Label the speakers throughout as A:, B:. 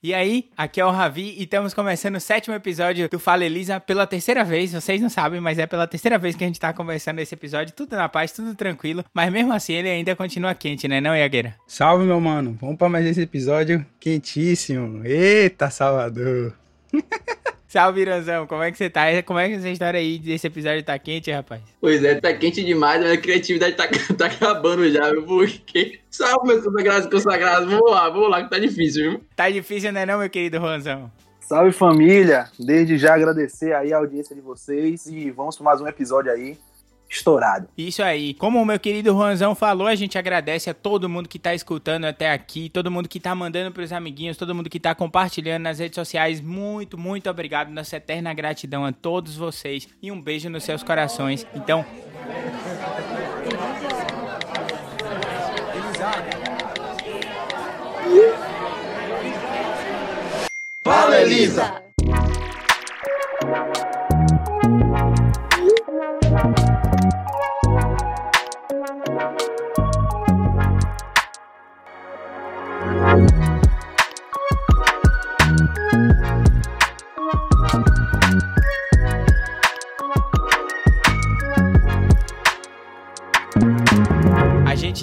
A: E aí, aqui é o Ravi e estamos começando o sétimo episódio do Fala Elisa pela terceira vez. Vocês não sabem, mas é pela terceira vez que a gente tá conversando esse episódio. Tudo na paz, tudo tranquilo. Mas mesmo assim, ele ainda continua quente, né, não, Iagueira?
B: Salve, meu mano. Vamos para mais esse episódio quentíssimo. Eita, Salvador.
A: Salve, Iranzão. Como é que você tá? Como é que essa história aí desse episódio tá quente, rapaz?
C: Pois é, tá quente demais, a criatividade tá, tá acabando já, viu? Porque. Salve, meus consagrados consagrados. Vamos lá, vamos lá, que tá difícil, viu?
A: Tá difícil, né, não, meu querido Juanzão?
D: Salve família! Desde já agradecer aí a audiência de vocês e vamos para mais um episódio aí estourado.
A: Isso aí. Como o meu querido Juanzão falou, a gente agradece a todo mundo que tá escutando até aqui, todo mundo que tá mandando pros amiguinhos, todo mundo que tá compartilhando nas redes sociais. Muito, muito obrigado. Nossa eterna gratidão a todos vocês e um beijo nos seus corações. Então.
C: Fala, Elisa!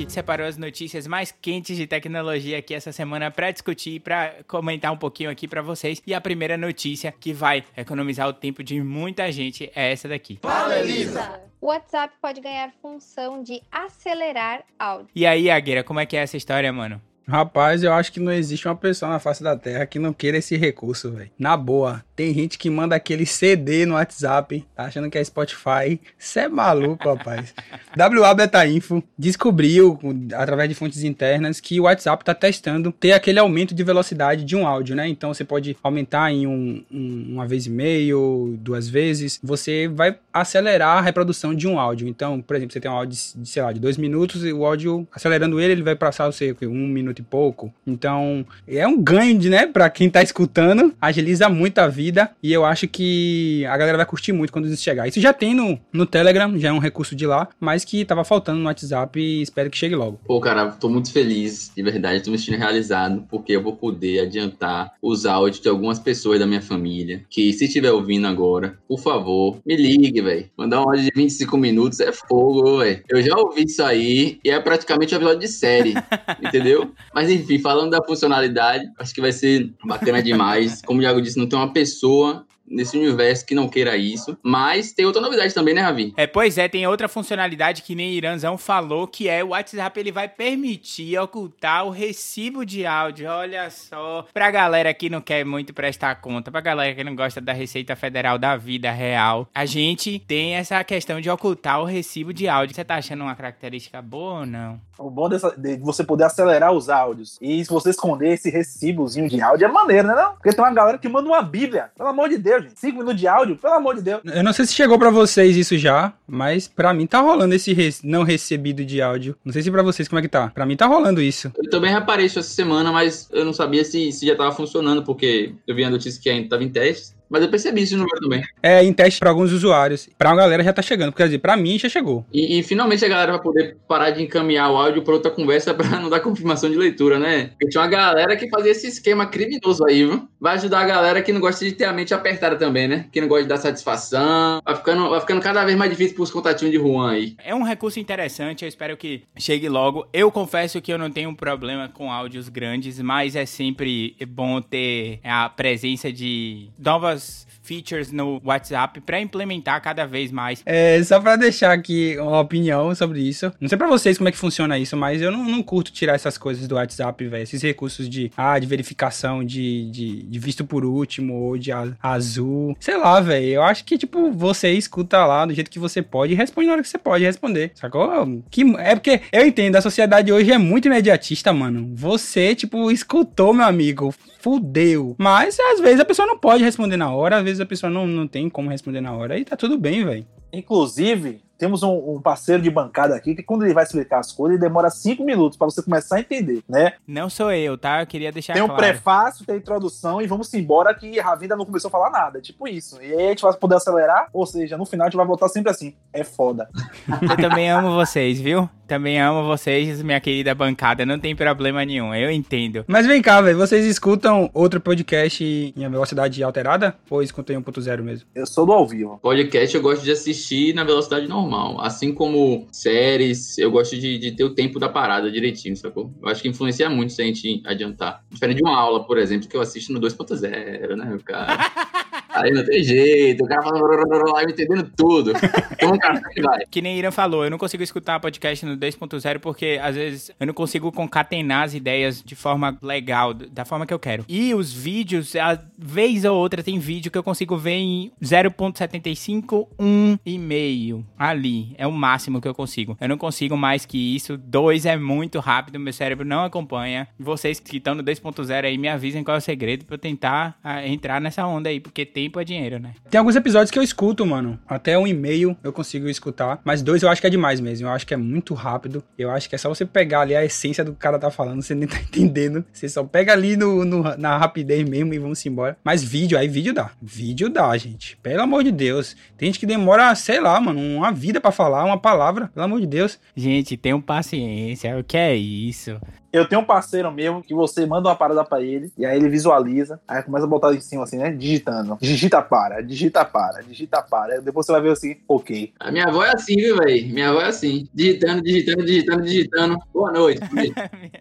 A: Gente separou as notícias mais quentes de tecnologia aqui essa semana para discutir, para comentar um pouquinho aqui para vocês. E a primeira notícia que vai economizar o tempo de muita gente é essa daqui.
C: Fala, Elisa!
E: O WhatsApp pode ganhar função de acelerar áudio.
A: E aí, Agueira, como é que é essa história, mano?
B: Rapaz, eu acho que não existe uma pessoa na face da Terra que não queira esse recurso, velho. Na boa, tem gente que manda aquele CD no WhatsApp, tá achando que é Spotify. Cê é maluco, rapaz. WA Beta Info descobriu, através de fontes internas, que o WhatsApp tá testando ter aquele aumento de velocidade de um áudio, né? Então você pode aumentar em um, um- uma vez e meio, duas vezes. Você vai acelerar a reprodução de um áudio. Então, por exemplo, você tem um áudio de, sei lá, de dois minutos e o áudio, acelerando ele, ele vai passar, sei, quê? um minuto e pouco. Então, é um ganho, de, né, pra quem tá escutando, agiliza muito a vida e eu acho que a galera vai curtir muito quando isso chegar. Isso já tem no, no Telegram, já é um recurso de lá, mas que tava faltando no WhatsApp e espero que chegue logo.
C: Pô, cara, tô muito feliz, de verdade, tô me sentindo realizado, porque eu vou poder adiantar os áudios de algumas pessoas da minha família, que se estiver ouvindo agora, por favor, me ligue, velho. Mandar um áudio de 25 minutos é fogo, velho. Eu já ouvi isso aí e é praticamente um episódio de série, entendeu? Mas enfim, falando da funcionalidade, acho que vai ser bacana demais. Como o Iago disse, não tem uma pessoa nesse universo que não queira isso. Mas tem outra novidade também, né, Ravi?
A: É, pois é, tem outra funcionalidade que nem Iranzão falou, que é o WhatsApp, ele vai permitir ocultar o recibo de áudio. Olha só, pra galera que não quer muito prestar conta, pra galera que não gosta da Receita Federal da vida real, a gente tem essa questão de ocultar o recibo de áudio. Você tá achando uma característica boa ou não?
D: O bom dessa, de você poder acelerar os áudios e se você esconder esse recibozinho de áudio é maneiro, né? Não? Porque tem uma galera que manda uma bíblia. Pelo amor de Deus, gente. Cinco minutos de áudio, pelo amor de Deus.
B: Eu não sei se chegou pra vocês isso já, mas pra mim tá rolando esse res- não recebido de áudio. Não sei se pra vocês como é que tá. Pra mim tá rolando isso.
C: Eu também reparei isso essa semana, mas eu não sabia se, se já estava funcionando, porque eu vi a notícia que ainda estava em testes. Mas eu percebi isso no meu também.
B: É em teste pra alguns usuários. Pra uma galera já tá chegando. Quer dizer, pra mim já chegou.
C: E, e finalmente a galera vai poder parar de encaminhar o áudio para outra conversa para não dar confirmação de leitura, né? Porque tinha uma galera que fazia esse esquema criminoso aí, viu? Vai ajudar a galera que não gosta de ter a mente apertada também, né? Que não gosta de dar satisfação. Vai ficando, vai ficando cada vez mais difícil pros contatinhos de Juan aí.
A: É um recurso interessante, eu espero que chegue logo. Eu confesso que eu não tenho um problema com áudios grandes, mas é sempre bom ter a presença de novas features no WhatsApp para implementar cada vez mais.
B: É, só pra deixar aqui uma opinião sobre isso. Não sei pra vocês como é que funciona isso, mas eu não, não curto tirar essas coisas do WhatsApp, velho. Esses recursos de, ah, de verificação de, de, de visto por último ou de a- azul. Sei lá, velho. Eu acho que, tipo, você escuta lá do jeito que você pode e responde na hora que você pode responder. Sacou? Que, é porque eu entendo, a sociedade hoje é muito imediatista, mano. Você, tipo, escutou, meu amigo. Fudeu. Mas às vezes a pessoa não pode responder na hora, às vezes a pessoa não, não tem como responder na hora. E tá tudo bem, velho.
D: Inclusive, temos um, um parceiro de bancada aqui que quando ele vai explicar as coisas, ele demora cinco minutos pra você começar a entender, né?
A: Não sou eu, tá? Eu queria deixar
D: Tem um
A: claro.
D: prefácio, tem a introdução e vamos embora que a ainda não começou a falar nada. Tipo isso. E aí a gente vai poder acelerar, ou seja, no final a gente vai voltar sempre assim. É foda.
A: Eu também amo vocês, viu? Também amo vocês, minha querida bancada. Não tem problema nenhum, eu entendo.
B: Mas vem cá, velho. Vocês escutam outro podcast em velocidade alterada? Ou escutam em 1.0 mesmo?
D: Eu sou do ao vivo.
C: Podcast eu gosto de assistir na velocidade normal. Assim como séries, eu gosto de, de ter o tempo da parada direitinho, sacou? Eu acho que influencia muito se a gente adiantar. Diferente de uma aula, por exemplo, que eu assisto no 2.0, né, cara? Aí não tem jeito, o cara fala lá, entendendo tudo. Então, cara, vai.
A: Que nem Irã falou, eu não consigo escutar podcast no 2.0 porque às vezes eu não consigo concatenar as ideias de forma legal, da forma que eu quero. E os vídeos, a vez ou outra tem vídeo que eu consigo ver em 0.75, 1 e meio. Ali, é o máximo que eu consigo. Eu não consigo mais que isso. 2 é muito rápido, meu cérebro não acompanha. Vocês que estão no 2.0 aí me avisem qual é o segredo pra eu tentar entrar nessa onda aí, porque tempo é dinheiro, né?
B: Tem alguns episódios que eu escuto, mano. Até um e-mail eu consigo escutar. Mas dois eu acho que é demais mesmo. Eu acho que é muito rápido. Eu acho que é só você pegar ali a essência do que o cara tá falando. Você nem tá entendendo. Você só pega ali no, no- na rapidez mesmo e vamos embora. Mas vídeo, aí vídeo dá. Vídeo dá, gente. Pelo amor de Deus. Tem gente que demora, sei lá, mano, uma vida pra falar, uma palavra. Pelo amor de Deus.
A: Gente, tenham paciência. O que é isso?
D: Eu tenho um parceiro mesmo que você manda uma parada pra ele, e aí ele visualiza, aí começa a botar em cima assim, né? Digitando. Digita para, digita para, digita para. Aí depois você vai ver assim, ok.
C: A minha avó é assim, viu, velho? Minha avó é assim. Digitando, digitando, digitando, digitando. Boa noite.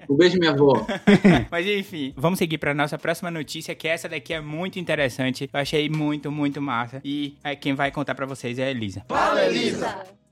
C: Um beijo, minha avó.
A: Mas enfim, vamos seguir para nossa próxima notícia, que essa daqui é muito interessante. Eu achei muito, muito massa. E é, quem vai contar para vocês é a Elisa.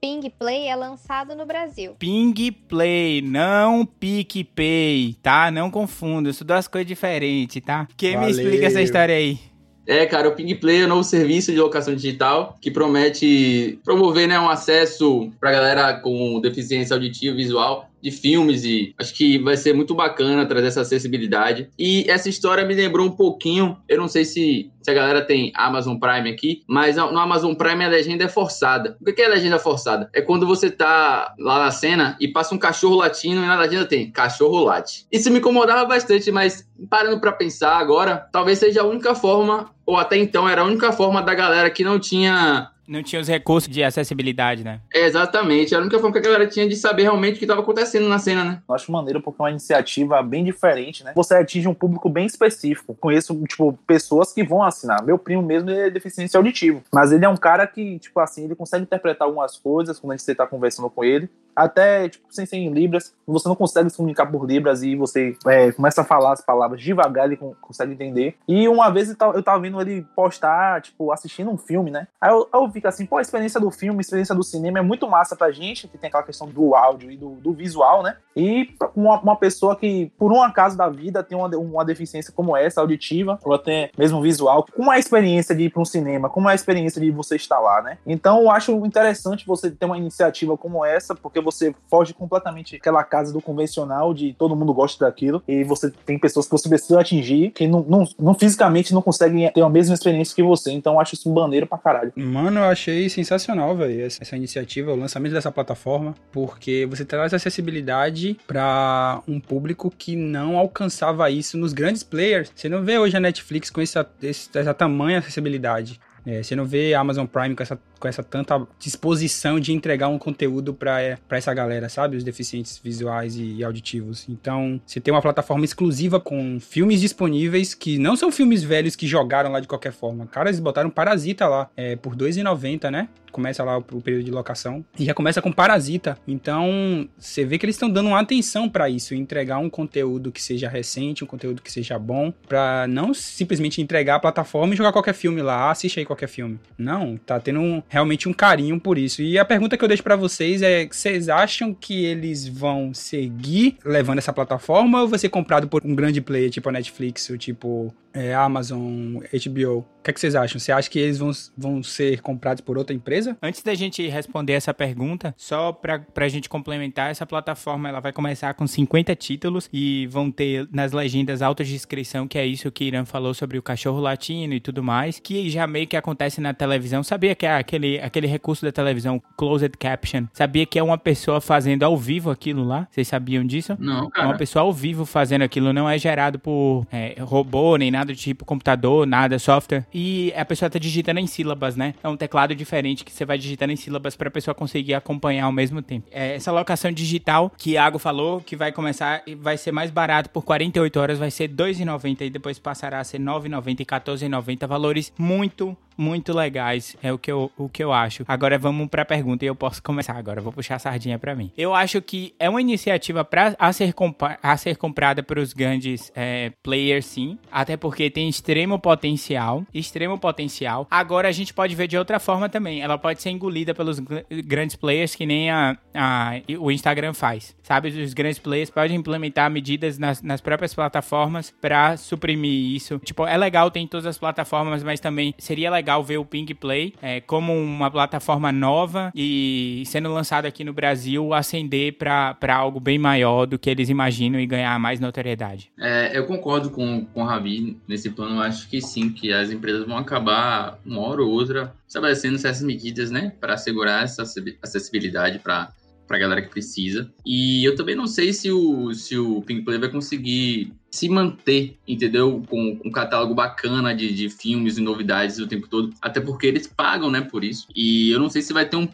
E: Ping Play é lançado no Brasil.
A: Ping Play, não PicPay, tá? Não confunda, são duas coisas diferentes, tá? Quem me
B: Valeu.
A: explica essa história aí?
C: É, cara, o Ping Play é um novo serviço de locação digital que promete promover né, um acesso pra galera com deficiência auditiva e visual de filmes e acho que vai ser muito bacana trazer essa acessibilidade. E essa história me lembrou um pouquinho, eu não sei se, se a galera tem Amazon Prime aqui, mas no Amazon Prime a legenda é forçada. O que é legenda forçada? É quando você tá lá na cena e passa um cachorro latindo e na legenda tem cachorro late. Isso me incomodava bastante, mas parando pra pensar agora, talvez seja a única forma, ou até então era a única forma da galera que não tinha
A: Não tinha os recursos de acessibilidade, né?
C: é, exatamente. Era a única forma que a galera tinha de saber realmente o que estava acontecendo na cena, né?
D: Eu acho maneiro porque é uma iniciativa bem diferente, né? Você atinge um público bem específico. Conheço, tipo, pessoas que vão assinar. Meu primo mesmo ele é deficiência auditiva. Mas ele é um cara que, tipo assim, ele consegue interpretar algumas coisas quando você tá conversando com ele. Até, tipo, sem ser em Libras. Você não consegue se comunicar por Libras e você é, começa a falar as palavras devagar, ele con- consegue entender. E uma vez eu tava, eu tava vendo ele postar, tipo, assistindo um filme, né? Aí eu, eu fico assim, pô, a experiência do filme, a experiência do cinema é muito massa pra gente, que tem aquela questão do áudio e do, do visual, né? E pra uma, uma pessoa que, por um acaso da vida, tem uma, uma deficiência como essa, auditiva, ou até mesmo visual, como é a experiência de ir para um cinema, como é a experiência de você estar lá, né? Então eu acho interessante você ter uma iniciativa como essa, porque você foge completamente daquela casa do convencional, de todo mundo gosta daquilo, e você tem pessoas que você precisa atingir, que não, não, não fisicamente não conseguem ter a mesma experiência que você. Então eu acho isso maneiro pra caralho.
B: Mano, eu achei sensacional, velho, essa, iniciativa, o lançamento dessa plataforma, porque você traz acessibilidade pra um público que não alcançava isso nos grandes players. Você não vê hoje a Netflix com essa, essa tamanha acessibilidade. É, você não vê a Amazon Prime com essa, com essa tanta disposição de entregar um conteúdo pra pra essa galera, sabe? Os deficientes visuais e, e auditivos. Então, você tem uma plataforma exclusiva com filmes disponíveis que não são filmes velhos que jogaram lá de qualquer forma. Cara, eles botaram Parasita lá é, por R$ 2,90, né? Começa lá o, o período de locação. E já começa com Parasita. Então, você vê que eles estão dando uma atenção pra isso. Entregar um conteúdo que seja recente, um conteúdo que seja bom. Pra não simplesmente entregar a plataforma e jogar qualquer filme lá. Assiste aí qualquer filme. Não, tá tendo realmente um carinho por isso. E a pergunta que eu deixo pra vocês é: vocês acham que eles vão seguir levando essa plataforma ou vai ser comprado por um grande player tipo a Netflix ou tipo é, Amazon, HBO. O que, é que vocês acham? Você acha que eles vão, vão ser comprados por outra empresa?
A: Antes da gente responder essa pergunta, só pra, pra gente complementar, essa plataforma ela vai começar com 50 títulos e vão ter nas legendas autodescrição, que é isso que Irã falou sobre o cachorro latino e tudo mais, que já meio que acontece na televisão. Sabia que é aquele, aquele recurso da televisão, closed caption, sabia que é uma pessoa fazendo ao vivo aquilo lá? Vocês sabiam disso?
C: Não,
A: É
C: cara.
A: uma pessoa ao vivo fazendo aquilo, não é gerado por é, robô, nem nada do tipo computador, nada, software. E a pessoa tá digitando em sílabas, né? É um teclado diferente que você vai digitando em sílabas pra pessoa conseguir acompanhar ao mesmo tempo. É, essa locação digital que Iago falou, que vai começar e vai ser mais barato por 48 horas, vai ser R$ 2,90 e depois passará a ser R$ 9,90 e R$ 14,90. Valores muito, muito legais, é o que eu, o que eu acho. Agora vamos pra pergunta e eu posso começar agora, vou puxar a sardinha pra mim. Eu acho que é uma iniciativa pra, a, ser a ser comprada pelos grandes é, players, sim, até porque tem extremo potencial, extremo potencial. Agora a gente pode ver de outra forma também, ela pode ser engolida pelos gr- grandes players que nem a, a- o Instagram faz, sabe? Os grandes players podem implementar medidas nas, nas próprias plataformas pra suprimir isso. Tipo, é legal ter em todas as plataformas, mas também seria legal ver o Ping Play é, como uma plataforma nova e sendo lançado aqui no Brasil ascender pra algo bem maior do que eles imaginam e ganhar mais notoriedade.
C: É, eu concordo com, com o Ravi nesse plano. Acho que sim, que as empresas vão acabar, uma hora ou outra, estabelecendo certas medidas, né, para assegurar essa acessi- acessibilidade para a galera que precisa. E eu também não sei se o, se o Pink Play vai conseguir se manter, entendeu? Com um catálogo bacana de, de filmes e novidades o tempo todo. Até porque eles pagam, né, por isso. E eu não sei se vai ter um,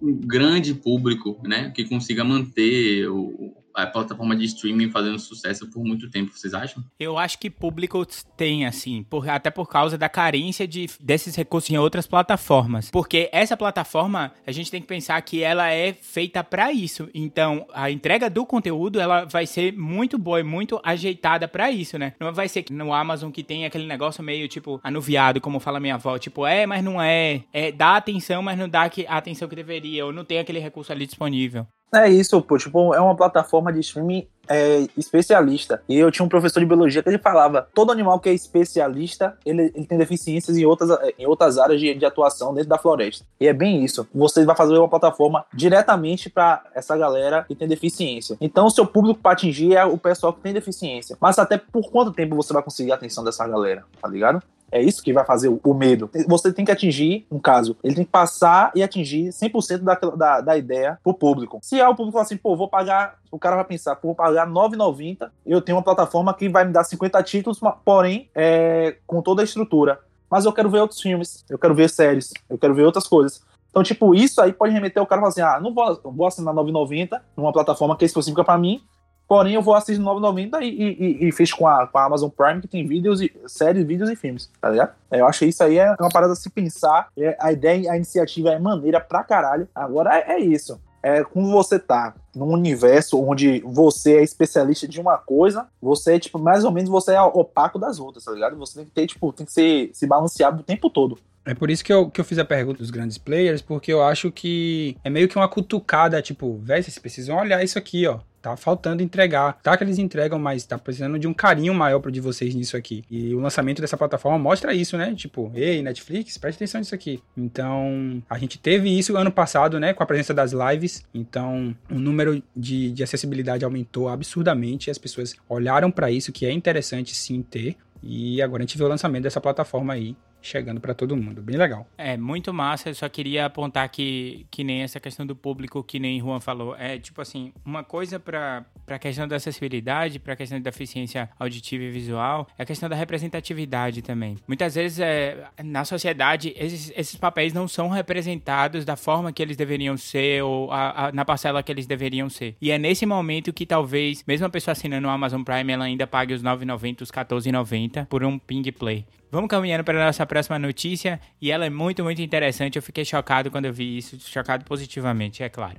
C: um grande público, né, que consiga manter o, a plataforma de streaming fazendo sucesso por muito tempo, vocês acham?
A: Eu acho que público tem, assim, por- até por causa da carência de, desses recursos em outras plataformas. Porque essa plataforma, a gente tem que pensar que ela é feita pra isso. Então, a entrega do conteúdo, ela vai ser muito boa e muito ajeitada pra isso, né? Não vai ser no Amazon que tem aquele negócio meio, tipo, anuviado, como fala minha avó. Tipo, é, mas não é. É, dá atenção, mas não dá que- a atenção que deveria. Ou não tem aquele recurso ali disponível.
D: É isso, pô. Tipo, é uma plataforma de streaming é, especialista. E eu tinha um professor de biologia que ele falava: todo animal que é especialista, ele, ele tem deficiências em outras, em outras áreas de, de atuação dentro da floresta. E é bem isso. Você vai fazer uma plataforma diretamente para essa galera que tem deficiência. Então, o seu público para atingir é o pessoal que tem deficiência. Mas até por quanto tempo você vai conseguir a atenção dessa galera, tá ligado? É isso que vai fazer o, medo. Você tem que atingir, um caso, ele tem que passar e atingir 100% daquela- da, da ideia pro público. Se é o público falar assim, pô, vou pagar, o cara vai pensar, vou pagar R$ 9,90, eu tenho uma plataforma que vai me dar 50 títulos, porém, é, com toda a estrutura. Mas eu quero ver outros filmes, eu quero ver séries, eu quero ver outras coisas. Então, tipo, isso aí pode remeter o cara falar assim, ah, não vou, vou assinar R$ 9,90 numa plataforma que é específica pra mim, Porém, eu vou assistir 9,90 e, e, e, fiz com a, com a Amazon Prime, que tem vídeos, e, séries, vídeos e filmes, tá ligado? Eu acho isso aí é uma parada a se pensar. É, a ideia, a iniciativa é maneira pra caralho. Agora é, é isso. É como você tá num universo onde você é especialista de uma coisa, você é, tipo, mais ou menos você é opaco das outras, tá ligado? Você tem que ter, tipo, tem que ser se balanceado o tempo todo.
B: É por isso que eu, que eu fiz a pergunta dos grandes players, porque eu acho que é meio que uma cutucada, tipo, velho, vocês precisam olhar isso aqui, ó. Tá faltando entregar. Tá que eles entregam, mas tá precisando de um carinho maior pro de vocês nisso aqui. E o lançamento dessa plataforma mostra isso, né? Tipo, ei, Netflix, preste atenção nisso aqui. Então, a gente teve isso ano passado, né? Com a presença das lives. Então, o número de, de acessibilidade aumentou absurdamente. As pessoas olharam pra isso, que é interessante sim ter. E agora a gente vê o lançamento dessa plataforma aí chegando pra todo mundo. Bem legal.
A: É, muito massa. Eu só queria apontar que, que nem essa questão do público, que nem Juan falou. É tipo assim, uma coisa para a questão da acessibilidade, para a questão da deficiência auditiva e visual, é a questão da representatividade também. Muitas vezes, é, na sociedade, esses, esses papéis não são representados da forma que eles deveriam ser ou a- a- na parcela que eles deveriam ser. E é nesse momento que talvez, mesmo a pessoa assinando o Amazon Prime, ela ainda pague os 9,90, os 14,90 por um Ping Play. Vamos caminhando para a nossa próxima notícia e ela é muito, muito interessante. Eu fiquei chocado quando eu vi isso, chocado positivamente, é claro.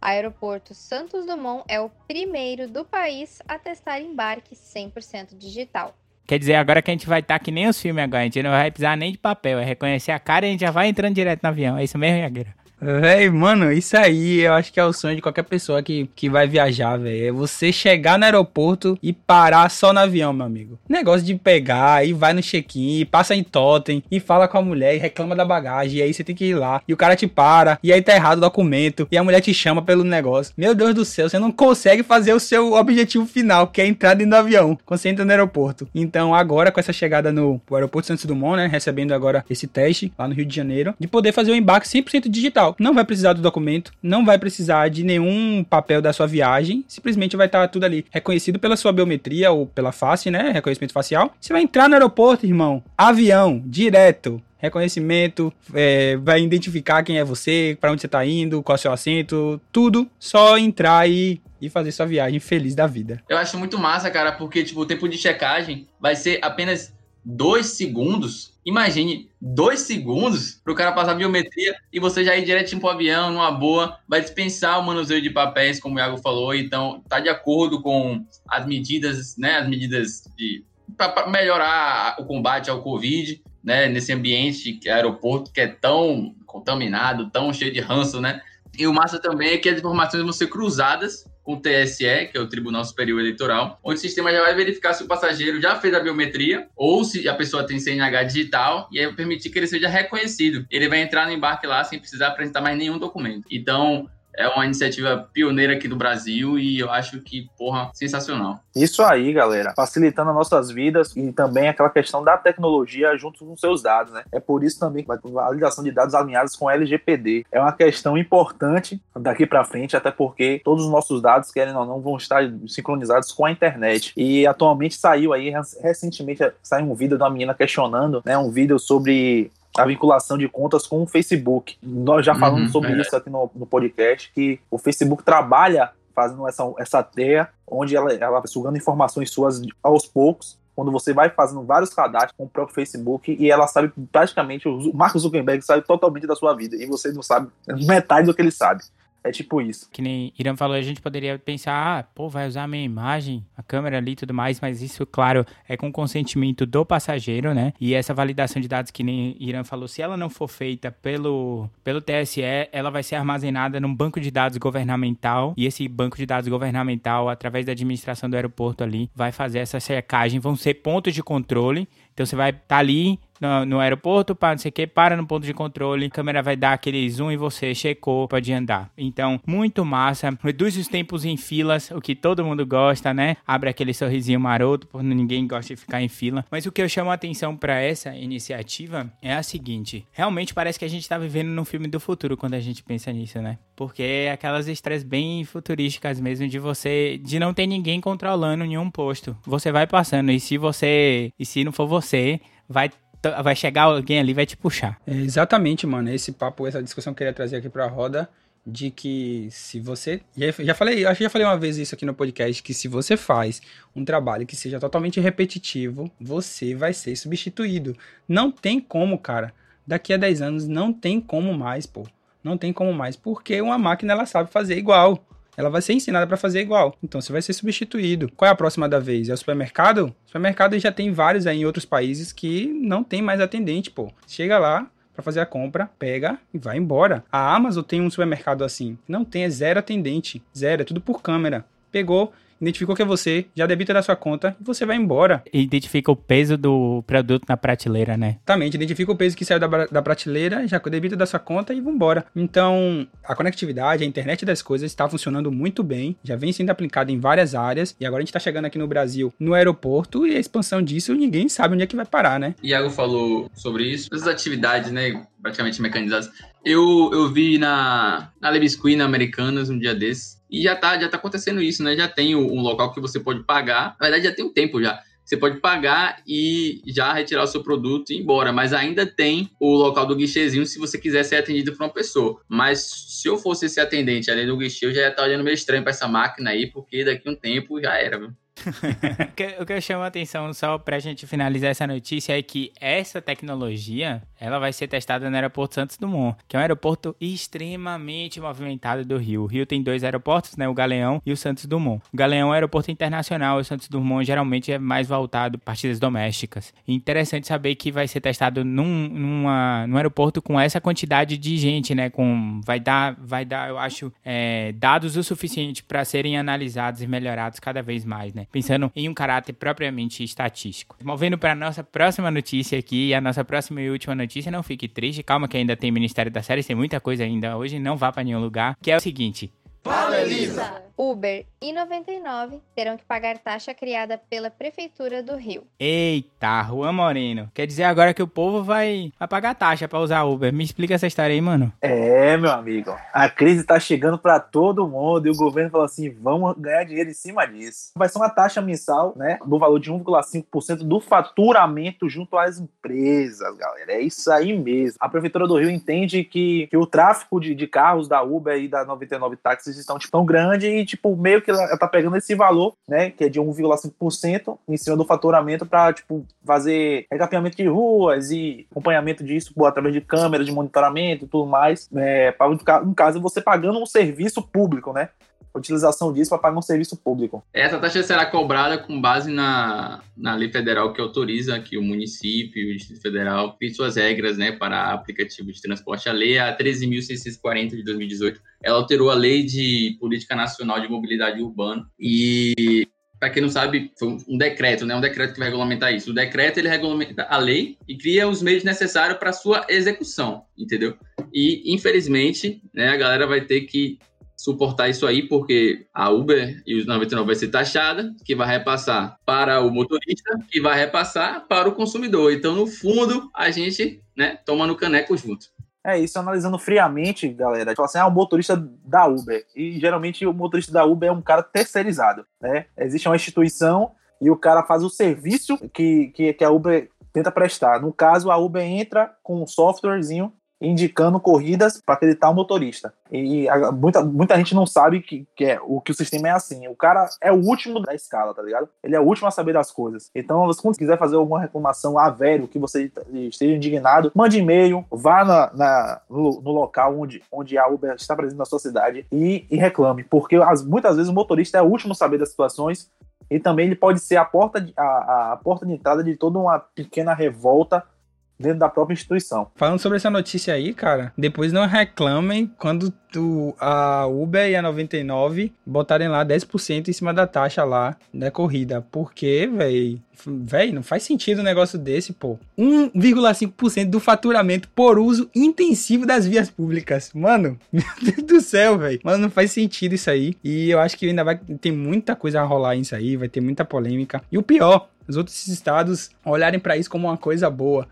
E: Aeroporto Santos Dumont é o primeiro do país a testar embarque 100% digital.
A: Quer dizer, agora que a gente vai estar que nem os filmes agora, a gente não vai precisar nem de papel, é reconhecer a cara e a gente já vai entrando direto no avião. É isso mesmo, Yagueira?
B: Véi, mano, isso aí eu acho que é o sonho de qualquer pessoa que, que vai viajar, velho. É você chegar no aeroporto e parar só no avião, meu amigo. Negócio de pegar e vai no check-in, passa em totem e fala com a mulher e reclama da bagagem. E aí você tem que ir lá. E o cara te para, e aí tá errado o documento. E a mulher te chama pelo negócio. Meu Deus do céu, você não consegue fazer o seu objetivo final, que é entrar dentro do avião, quando você entra no aeroporto. Então, agora, com essa chegada no aeroporto Santos Dumont, né? Recebendo agora esse teste lá no Rio de Janeiro, de poder fazer o embarque 100% digital. Não vai precisar do documento, não vai precisar de nenhum papel da sua viagem, simplesmente vai estar tudo ali reconhecido pela sua biometria ou pela face, né? Reconhecimento facial. Você vai entrar no aeroporto, irmão, avião, direto, reconhecimento, é, vai identificar quem é você, para onde você tá indo, qual é o seu assento, tudo, só entrar e, e fazer sua viagem feliz da vida.
C: Eu acho muito massa, cara, porque tipo, o tempo de checagem vai ser apenas dois segundos. Imagine, dois segundos para o cara passar biometria e você já ir direitinho pro avião, numa boa, vai dispensar o manuseio de papéis, como o Iago falou, então tá de acordo com as medidas, né, as medidas de para melhorar o combate ao Covid né, nesse ambiente que é aeroporto que é tão contaminado, tão cheio de ranço, né? E o massa também é que as informações vão ser cruzadas com o TSE, que é o Tribunal Superior Eleitoral, onde o sistema já vai verificar se o passageiro já fez a biometria ou se a pessoa tem CNH digital e aí vai permitir que ele seja reconhecido. Ele vai entrar no embarque lá sem precisar apresentar mais nenhum documento. Então, é uma iniciativa pioneira aqui do Brasil e eu acho que, porra, sensacional.
D: Isso aí, galera. Facilitando as nossas vidas e também aquela questão da tecnologia junto com seus dados, né? É por isso também que a ligação de dados alinhados com LGPD é uma questão importante daqui para frente, até porque todos os nossos dados, querem ou não, vão estar sincronizados com a internet. E atualmente saiu aí, recentemente, saiu um vídeo de uma menina questionando, né? Um vídeo sobre a vinculação de contas com o Facebook. Nós já falamos uhum, sobre é. isso aqui no, no, podcast, que o Facebook trabalha fazendo essa, essa teia, onde ela, ela sugando informações suas aos poucos, quando você vai fazendo vários cadastros com o próprio Facebook e ela sabe praticamente, o Mark Zuckerberg sabe totalmente da sua vida e você não sabe metade do que ele sabe. É tipo isso.
A: Que nem Irã falou, a gente poderia pensar, ah, pô, vai usar a minha imagem, a câmera ali e tudo mais, mas isso, claro, é com consentimento do passageiro, né? E essa validação de dados que nem Irã falou, se ela não for feita pelo, pelo TSE, ela vai ser armazenada num banco de dados governamental e esse banco de dados governamental, através da administração do aeroporto ali, vai fazer essa checagem, vão ser pontos de controle. Então você vai estar tá ali no, no aeroporto, para não sei o que, para no ponto de controle, a câmera vai dar aquele zoom e você checou, pode andar. Então, muito massa, reduz os tempos em filas, o que todo mundo gosta, né? Abre aquele sorrisinho maroto, porque ninguém gosta de ficar em fila. Mas o que eu chamo a atenção para essa iniciativa é a seguinte: realmente parece que a gente tá vivendo num filme do futuro quando a gente pensa nisso, né? Porque é aquelas estresses bem futurísticas mesmo de você, de não ter ninguém controlando nenhum posto. Você vai passando e se você, e se não for você, vai vai chegar alguém ali vai te puxar.
B: É, exatamente, mano. Esse papo, essa discussão que eu queria trazer aqui pra roda de que se você. Já falei, acho que já falei uma vez isso aqui no podcast, que se você faz um trabalho que seja totalmente repetitivo, você vai ser substituído. Não tem como, cara. Daqui a 10 anos não tem como mais, pô. Não tem como mais, porque uma máquina ela sabe fazer igual ela vai ser ensinada para fazer igual. Então você vai ser substituído. Qual é a próxima da vez? É o supermercado? O supermercado já tem vários aí em outros países que não tem mais atendente, pô. Chega lá, para fazer a compra, pega e vai embora. A Amazon tem um supermercado assim. Não tem, é zero atendente. Zero, é tudo por câmera. Pegou, identificou que é você, já debita da sua conta e você vai embora.
A: Identifica o peso do produto na prateleira, né?
B: Exatamente, identifica o peso que saiu da, da prateleira, já debita da sua conta e vambora. Então, a conectividade, a internet das coisas está funcionando muito bem, já vem sendo aplicada em várias áreas e agora a gente está chegando aqui no Brasil, no aeroporto e a expansão disso, ninguém sabe onde é que vai parar, né?
C: Iago falou sobre isso, essas atividades, né, praticamente mecanizadas. Eu, eu vi na, na Levis Queen Americanas um dia desses, e já tá, já tá acontecendo isso, né? Já tem um local que você pode pagar. Na verdade, já tem um tempo já. Você pode pagar e já retirar o seu produto e ir embora. Mas ainda tem o local do guichezinho se você quiser ser atendido por uma pessoa. Mas se eu fosse esse atendente ali do guichê, eu já ia estar olhando meio estranho para essa máquina aí, porque daqui a um tempo já era, viu?
A: o, que, eu chamo a atenção só pra gente finalizar essa notícia é que essa tecnologia, ela vai ser testada no aeroporto Santos Dumont, que é um aeroporto extremamente movimentado do Rio. O Rio tem dois aeroportos, né, o Galeão e o Santos Dumont. O Galeão é um aeroporto internacional, e o Santos Dumont geralmente é mais voltado para partidas domésticas. Interessante saber que vai ser testado num, numa, num aeroporto com essa quantidade de gente, né, com vai dar, vai dar, eu acho, é, dados o suficiente para serem analisados e melhorados cada vez mais, né? Pensando em um caráter propriamente estatístico. Movendo para nossa próxima notícia aqui, a nossa próxima e última notícia, não fique triste, calma que ainda tem Ministério da Série, tem muita coisa ainda hoje, não vá para nenhum lugar, que é o seguinte:
E: Fala, Elisa! Uber e 99 terão que pagar taxa criada pela Prefeitura do Rio.
A: Eita, Juan Moreno. Quer dizer agora que o povo vai, vai pagar taxa para usar Uber. Me explica essa história aí, mano.
D: É, meu amigo. A crise tá chegando para todo mundo e o governo falou assim: vamos ganhar dinheiro em cima disso. Vai ser uma taxa mensal, né? Do valor de 1,5% do faturamento junto às empresas, galera. É isso aí mesmo. A Prefeitura do Rio entende que, que o tráfego de, de carros da Uber e da 99 táxis estão tipo, tão grande e, tipo, meio que ela tá pegando esse valor, né, que é de 1,5% em cima do faturamento para, tipo, fazer recapeamento de ruas e acompanhamento disso por, através de câmeras de monitoramento e tudo mais, é, para, no caso, você pagando um serviço público, né, utilização disso para pagar um serviço público.
C: Essa taxa será cobrada com base na, na lei federal que autoriza que o município e o Distrito Federal crie suas regras né, para aplicativo de transporte. A lei a 13.640 de 2018, ela alterou a lei de política nacional de mobilidade urbana e para quem não sabe, foi um decreto, né? Um decreto que vai regulamentar isso. O decreto ele regulamenta a lei e cria os meios necessários para sua execução, entendeu? E infelizmente, né, a galera vai ter que suportar isso aí, porque a Uber e os 99 vai ser taxada, que vai repassar para o motorista, que vai repassar para o consumidor. Então, no fundo, a gente, né, toma no caneco junto.
D: É isso, analisando friamente, galera. Fala assim, ah, o motorista da Uber. E geralmente o motorista da Uber é um cara terceirizado, né? Existe uma instituição e o cara faz o serviço que, que, que a Uber tenta prestar. No caso, a Uber entra com um softwarezinho indicando corridas para acreditar o motorista. E a, muita, muita gente não sabe que, que é, o que o sistema é assim. O cara é o último da escala, tá ligado? Ele é o último a saber das coisas. Então, quando quiser fazer alguma reclamação a velho, que você esteja indignado, mande e-mail, vá na, na no, no, local onde, onde a Uber está presente na sua cidade e, e reclame. Porque as, muitas vezes o motorista é o último a saber das situações e também ele pode ser a porta de, a, a porta de entrada de toda uma pequena revolta dentro da própria instituição.
B: Falando sobre essa notícia aí, cara, depois não reclamem quando tu, a Uber e a 99 botarem lá 10% em cima da taxa lá da corrida. Porque, velho, velho, não faz sentido um negócio desse, pô. 1,5% do faturamento por uso intensivo das vias públicas. Mano, meu Deus do céu, velho. Mano, não faz sentido isso aí. E eu acho que ainda vai ter muita coisa a rolar isso aí, vai ter muita polêmica. E o pior, os outros estados olharem para isso como uma coisa boa.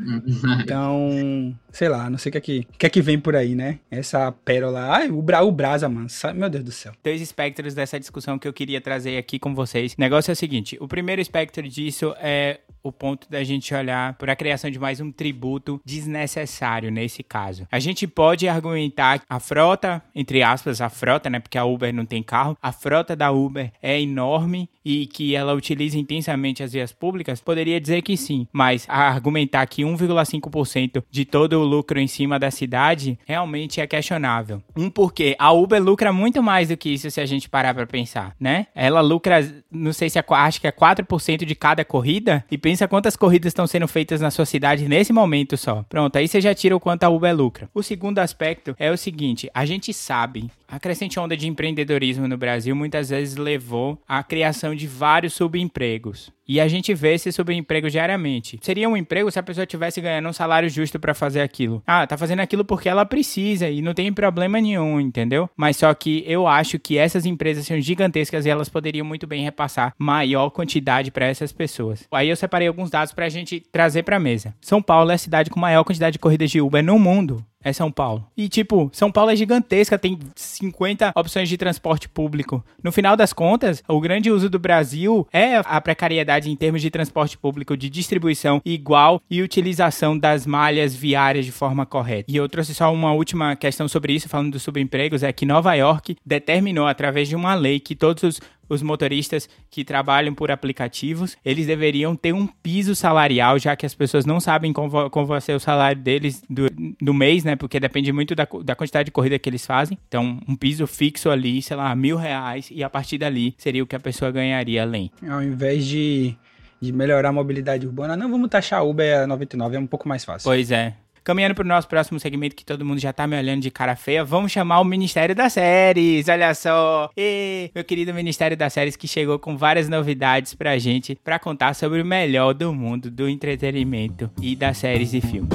B: então, sei lá, não sei o que é que, que, é que vem por aí, né? Essa pérola. Ai, o, Bra, o Brasa, mano. Meu Deus do céu.
A: Dois espectros dessa discussão que eu queria trazer aqui com vocês. O negócio é o seguinte: o primeiro espectro disso é o ponto da gente olhar para a criação de mais um tributo desnecessário nesse caso. A gente pode argumentar a frota, entre aspas, a frota, né? Porque a Uber não tem carro, a frota da Uber é enorme e que ela utiliza intensamente as vias públicas, poderia dizer que sim, mas argumentar que 1,5% de todo o lucro em cima da cidade realmente é questionável. Um porque a Uber lucra muito mais do que isso se a gente parar para pensar, né? Ela lucra, não sei se é, acho que é 4% de cada corrida e pensa quantas corridas estão sendo feitas na sua cidade nesse momento só. Pronto, aí você já tira o quanto a Uber lucra. O segundo aspecto é o seguinte, a gente sabe a crescente onda de empreendedorismo no Brasil muitas vezes levou à criação de vários subempregos. E a gente vê esse subemprego diariamente. Seria um emprego se a pessoa tivesse ganhando um salário justo para fazer aquilo. Ah, tá fazendo aquilo porque ela precisa e não tem problema nenhum, entendeu? Mas só que eu acho que essas empresas são gigantescas e elas poderiam muito bem repassar maior quantidade para essas pessoas. Aí eu separei alguns dados para a gente trazer para mesa. São Paulo é a cidade com maior quantidade de corridas de Uber no mundo é São Paulo. E, tipo, São Paulo é gigantesca, tem 50 opções de transporte público. No final das contas, o grande uso do Brasil é a precariedade em termos de transporte público, de distribuição igual e utilização das malhas viárias de forma correta. E eu trouxe só uma última questão sobre isso, falando dos subempregos, é que Nova York determinou, através de uma lei, que todos os os motoristas que trabalham por aplicativos, eles deveriam ter um piso salarial, já que as pessoas não sabem como, como vai ser o salário deles do, do mês, né? Porque depende muito da, da quantidade de corrida que eles fazem. Então, um piso fixo ali, sei lá, mil reais, e a partir dali seria o que a pessoa ganharia além.
B: Ao invés de, de melhorar a mobilidade urbana, não vamos taxar Uber a 99, é um pouco mais fácil.
A: Pois é. Caminhando para o nosso próximo segmento, que todo mundo já tá me olhando de cara feia, vamos chamar o Ministério das Séries. Olha só! E, meu querido Ministério das Séries que chegou com várias novidades pra gente para contar sobre o melhor do mundo do entretenimento e das séries e filmes.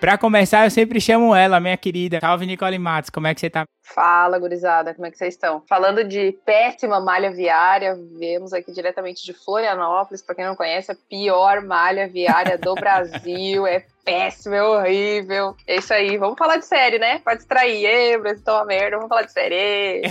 A: Pra começar, eu sempre chamo ela, minha querida. Salve, Nicole Matos. Como é que você tá?
F: Fala, gurizada. Como é que vocês estão? Falando de péssima malha viária, vemos aqui diretamente de Florianópolis. Pra quem não conhece, a pior malha viária do Brasil. É péssimo, é horrível. É isso aí. Vamos falar de série, né? Pra distrair. Ê, Brasil tá uma merda. Vamos falar de série.